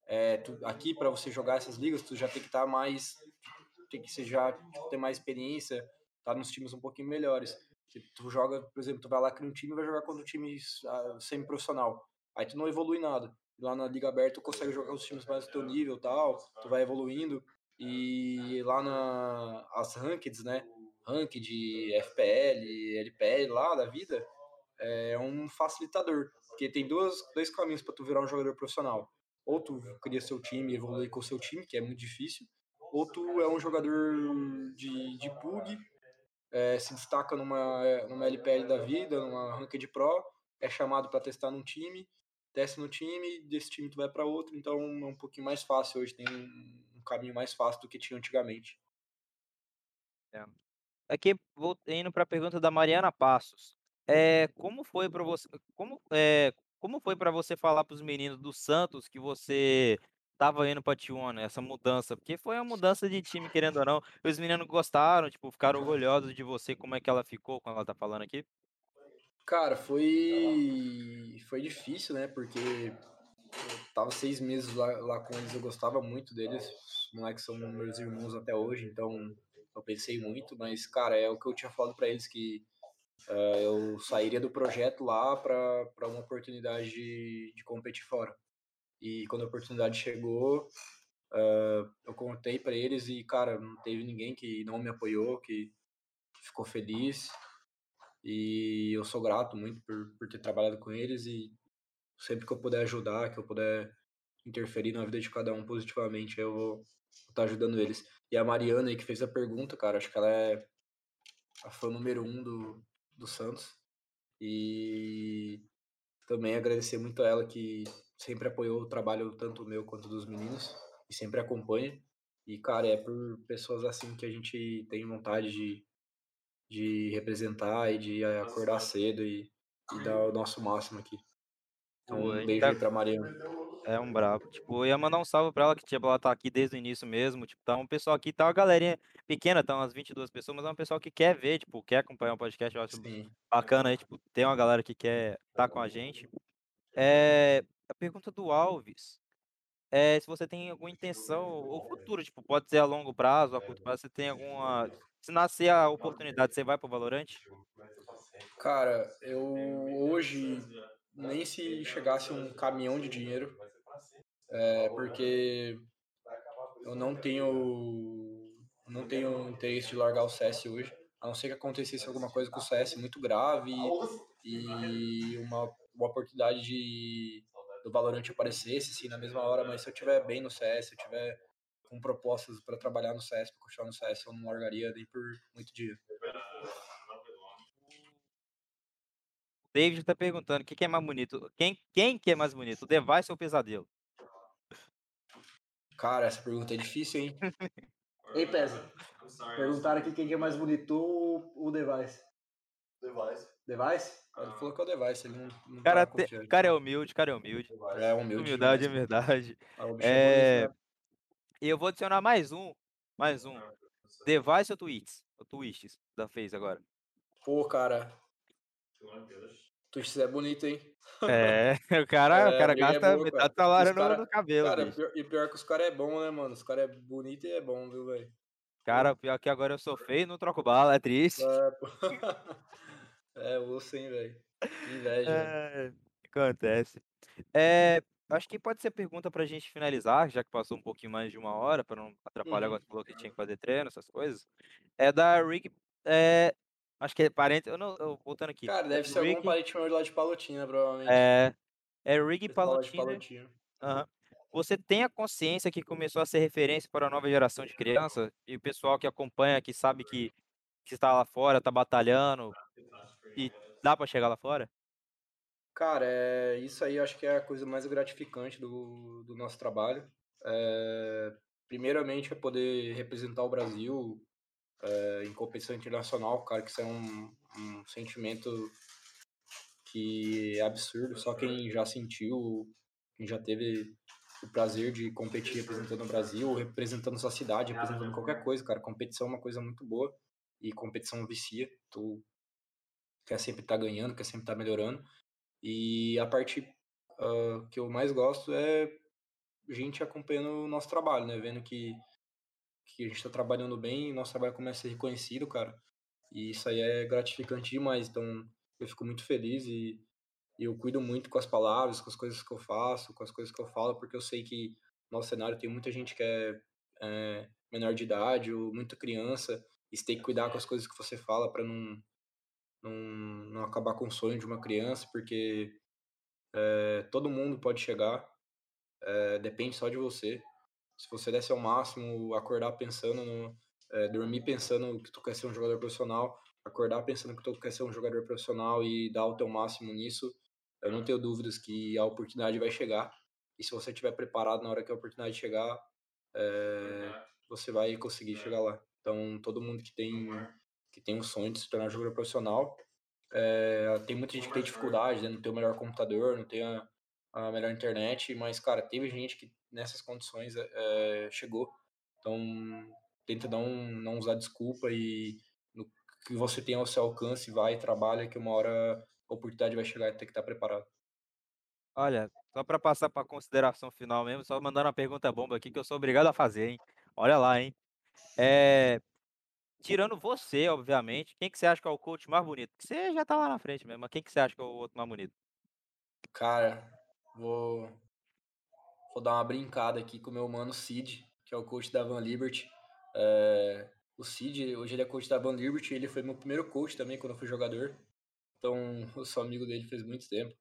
É, tu, aqui para você jogar essas ligas, tu já tem que estar tá mais, tem que ser já ter mais experiência, tá nos times um pouquinho melhores. Tu joga, por exemplo, tu vai lá criar um time e vai jogar contra um time uh, semi-profissional. Aí tu não evolui nada. Lá na liga aberta tu consegue jogar os times mais do teu nível, tal, tu vai evoluindo. E lá na as rankeds, né? Ranked, FPL, LPL lá da vida, é um facilitador. Porque tem duas, dois caminhos para tu virar um jogador profissional. Ou tu cria seu time e evoluir com o seu time, que é muito difícil. Ou tu é um jogador de, de PUG, é, se destaca numa, numa LPL da vida, numa Ranked Pro, é chamado para testar num time, testa no time, desse time tu vai para outro, então é um pouquinho mais fácil hoje, tem um caminho mais fácil do que tinha antigamente. É. Aqui, vou indo para a pergunta da Mariana Passos. É, como foi para você como, é como foi para você falar para os meninos do Santos que você estava indo para Tijuana, essa mudança? Porque foi uma mudança de time, querendo ou não. Os meninos gostaram, tipo, ficaram orgulhosos de você, como é que ela ficou quando ela tá falando aqui? Cara, foi foi difícil, né, porque eu tava seis meses lá, lá com eles, eu gostava muito deles, os moleques são meus irmãos até hoje, então eu pensei muito, mas, cara, é o que eu tinha falado para eles, que uh, eu sairia do projeto lá para uma oportunidade de, de competir fora. E quando a oportunidade chegou, uh, eu contei para eles e, cara, não teve ninguém que não me apoiou, que ficou feliz. E eu sou grato muito por, por ter trabalhado com eles e sempre que eu puder ajudar, que eu puder interferir na vida de cada um positivamente, eu vou estar tá ajudando eles. E a Mariana aí que fez a pergunta, cara, acho que ela é a fã número um do, do Santos. E também agradecer muito a ela que sempre apoiou o trabalho tanto meu quanto dos meninos e sempre acompanha. E, cara, é por pessoas assim que a gente tem vontade de, de representar e de acordar cedo e, e dar o nosso máximo aqui. Então, um beijo aí pra Mariana. É um brabo. Tipo, eu ia mandar um salve pra ela, que tipo, ela tá aqui desde o início mesmo. Tipo, tá um pessoal aqui, tá uma galerinha pequena, tá umas 22 pessoas, mas é um pessoal que quer ver, tipo, quer acompanhar o podcast. Eu acho Sim. bacana aí, tipo, tem uma galera que quer estar tá com a gente. É, a pergunta do Alves é se você tem alguma intenção, ou futuro, tipo, pode ser a longo prazo, a curto prazo, você tem alguma. Se nascer a oportunidade, você vai pro Valorante? Cara, eu hoje nem se chegasse um caminhão de dinheiro, é, porque eu não tenho não tenho interesse de largar o CS hoje, a não ser que acontecesse alguma coisa com o CS muito grave e uma, uma oportunidade de do Valorant aparecesse assim na mesma hora, mas se eu tiver bem no CS, se eu tiver com propostas para trabalhar no CS, para continuar no CS, eu não largaria nem por muito dia. David está perguntando o que, que, é mais bonito. Quem, quem que é mais bonito, o Device ou o Pesadelo? Cara, essa pergunta é difícil, hein? <laughs> Ei, Pesa. Perguntaram aqui quem é mais bonito ou o Device. Device. Device? Ele falou que é o Device, ele não, não Cara, te- cara é humilde, cara é humilde. É humilde. Humildade é verdade. Ah, o bicho é É, bonito, né? E eu vou adicionar mais um. Mais um. Device ou Tweets? Ou Twists da Face agora. Pô, cara. Twitch é bonito, hein? É, o cara, <laughs> o É, cara a briga é gasta boa, metade cara. do salário cara- no cabelo, Cara, bicho. e pior que os caras é bom, né, mano? Os caras é bonito e é bom, viu, velho? Cara, pior que agora eu sou feio, não troco bala, é triste. É, pô. <laughs> é, osso, hein, velho? Que inveja. É, acontece. É, acho que pode ser pergunta pra gente finalizar, já que passou um pouquinho mais de uma hora, pra não atrapalhar, Uhum. agora você falou que tinha que fazer treino, essas coisas. É da Rick. É, acho que é parente. Eu não. Eu, voltando aqui. Cara, é deve do ser algum Rick- parente meu lá de Palotina, provavelmente. É, é de Palutino. Palotina. Aham. Você tem a consciência que começou a ser referência para a nova geração de criança e o pessoal que acompanha, que sabe que, que está lá fora, está batalhando e dá para chegar lá fora? Cara, é, isso aí eu acho que é a coisa mais gratificante do, do nosso trabalho. É, primeiramente é poder representar o Brasil é, em competição internacional, cara, que isso é um, um sentimento que é absurdo. Só quem já sentiu, quem já teve o prazer de competir representando o Brasil, representando sua cidade, representando qualquer coisa, cara. Competição é uma coisa muito boa e competição vicia. Tu quer sempre estar ganhando, quer sempre estar melhorando. E a parte ah, que eu mais gosto é gente acompanhando o nosso trabalho, né? Vendo que, que a gente está trabalhando bem e nosso trabalho começa a ser reconhecido, cara. E isso aí é gratificante demais. Então eu fico muito feliz e, e eu cuido muito com as palavras, com as coisas que eu faço, com as coisas que eu falo, porque eu sei que no nosso cenário tem muita gente que é, é menor de idade ou muita criança. E você tem que cuidar com as coisas que você fala para não, não, não acabar com o sonho de uma criança, porque é, todo mundo pode chegar, é, depende só de você. Se você der seu máximo, acordar pensando no. é, dormir pensando que tu quer ser um jogador profissional, acordar pensando que tu quer ser um jogador profissional e dar o teu máximo nisso, eu não tenho dúvidas que a oportunidade vai chegar. E se você estiver preparado na hora que a oportunidade chegar, é, você vai conseguir chegar lá. Então, todo mundo que tem que tem um sonho de se tornar jogador profissional, é, tem muita gente que tem dificuldade, né? não tem o melhor computador, não tem a, a melhor internet, mas, cara, teve gente que nessas condições é, chegou. Então, tenta não, não usar desculpa e no que você tem ao seu alcance, vai, trabalha, que uma hora a oportunidade vai chegar e tem que estar preparado. Olha, só para passar para consideração final mesmo, só mandando uma pergunta bomba aqui que eu sou obrigado a fazer, hein? Olha lá, hein? É, tirando você, obviamente, quem que você acha que é o coach mais bonito? Que você já tá lá na frente mesmo, mas quem que você acha que é o outro mais bonito? Cara, vou, vou dar uma brincada aqui com o meu mano Cid, que é o coach da Van Liberty. É, o Cid, hoje ele é coach da Van Liberty, ele foi meu primeiro coach também quando eu fui jogador. Então, <laughs> eu sou amigo dele faz muito tempo.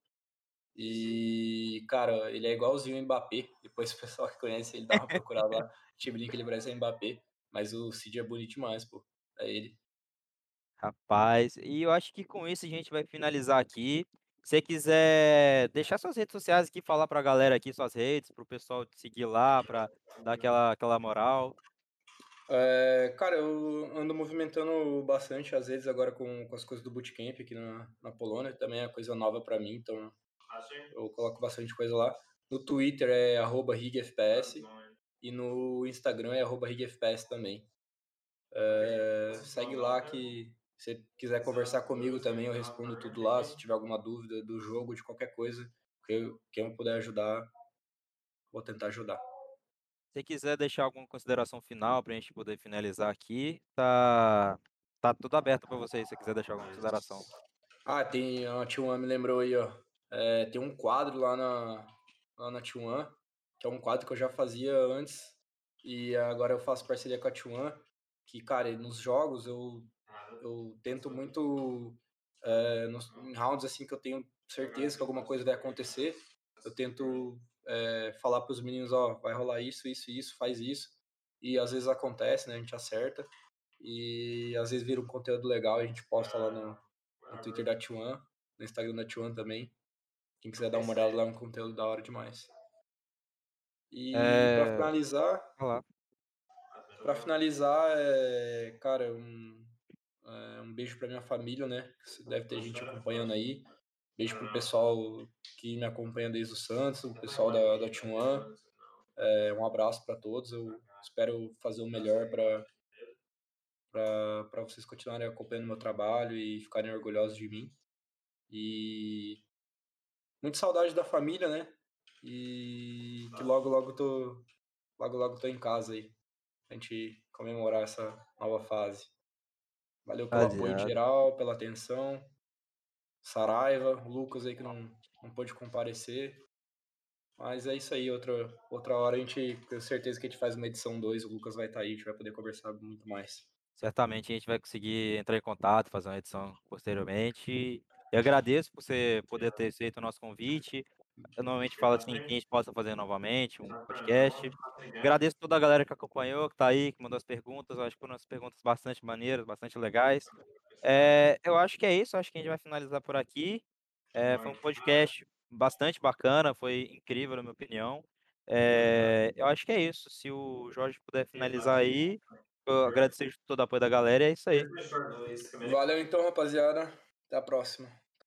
E, cara, ele é igualzinho o Mbappé. Depois o pessoal que conhece ele dá uma procurada lá. <laughs> Gente brinca que ele parece o Mbappé. Mas o Cid é bonito demais, pô. É ele. Rapaz, e eu acho que com isso a gente vai finalizar aqui. Se você quiser deixar suas redes sociais aqui, falar pra galera aqui suas redes, pro pessoal te seguir lá, pra dar aquela, aquela moral. É, cara, eu ando movimentando bastante, às vezes, agora com, com as coisas do bootcamp aqui na, na Polônia. Também é coisa nova pra mim, então eu coloco bastante coisa lá. No Twitter é arroba rigfps e no Instagram é arroba rigfps também. É, segue lá que se você quiser conversar comigo também, eu respondo tudo lá. Se tiver alguma dúvida do jogo, de qualquer coisa, que eu, quem eu puder ajudar, vou tentar ajudar. Se quiser deixar alguma consideração final pra gente poder finalizar aqui, tá, tá tudo aberto pra vocês, se você quiser deixar alguma consideração. Ah, tem a T1 me lembrou aí, ó. É, tem um quadro lá na, lá na T1, que é um quadro que eu já fazia antes, e agora eu faço parceria com a T1, que, cara, nos jogos eu, eu tento muito, é, nos, em rounds assim que eu tenho certeza que alguma coisa vai acontecer, eu tento é, falar para os meninos, ó, vai rolar isso, isso, isso, faz isso, e às vezes acontece, né, a gente acerta, e às vezes vira um conteúdo legal, a gente posta lá no, no Twitter da T1, no Instagram da T1 também. Quem quiser dar uma olhada lá, é um conteúdo da hora demais. E É, pra finalizar, pra finalizar, é, cara, um, um beijo para minha família, né? Deve ter gente acompanhando aí. Beijo pro pessoal que me acompanha desde o Santos, o pessoal da, da T1. É, um abraço para todos. Eu espero fazer o melhor para para vocês continuarem acompanhando meu trabalho e ficarem orgulhosos de mim. E muito saudade da família, né? E que logo logo tô logo logo tô em casa aí. Pra gente comemorar essa nova fase. Valeu pelo apoio Rapaziada. geral, pela atenção. Saraiva, o Lucas aí que não, não pôde comparecer. Mas é isso aí, outra, outra hora a gente, tenho certeza que a gente faz uma edição 2, o Lucas vai estar aí, a gente vai poder conversar muito mais. Certamente a gente vai conseguir entrar em contato, fazer uma edição posteriormente. Eu agradeço por você poder ter aceito o nosso convite. Eu normalmente falo assim que a gente possa fazer novamente um podcast. Agradeço toda a galera que acompanhou, que tá aí, que mandou as perguntas. Eu acho que foram umas perguntas bastante maneiras, bastante legais. É, eu acho que é isso, acho que a gente vai finalizar por aqui. É, foi um podcast bastante bacana, foi incrível, na minha opinião. É, eu acho que é isso. Se o Jorge puder finalizar aí, eu agradecer todo o apoio da galera, é isso aí. Valeu então, rapaziada. Até a próxima.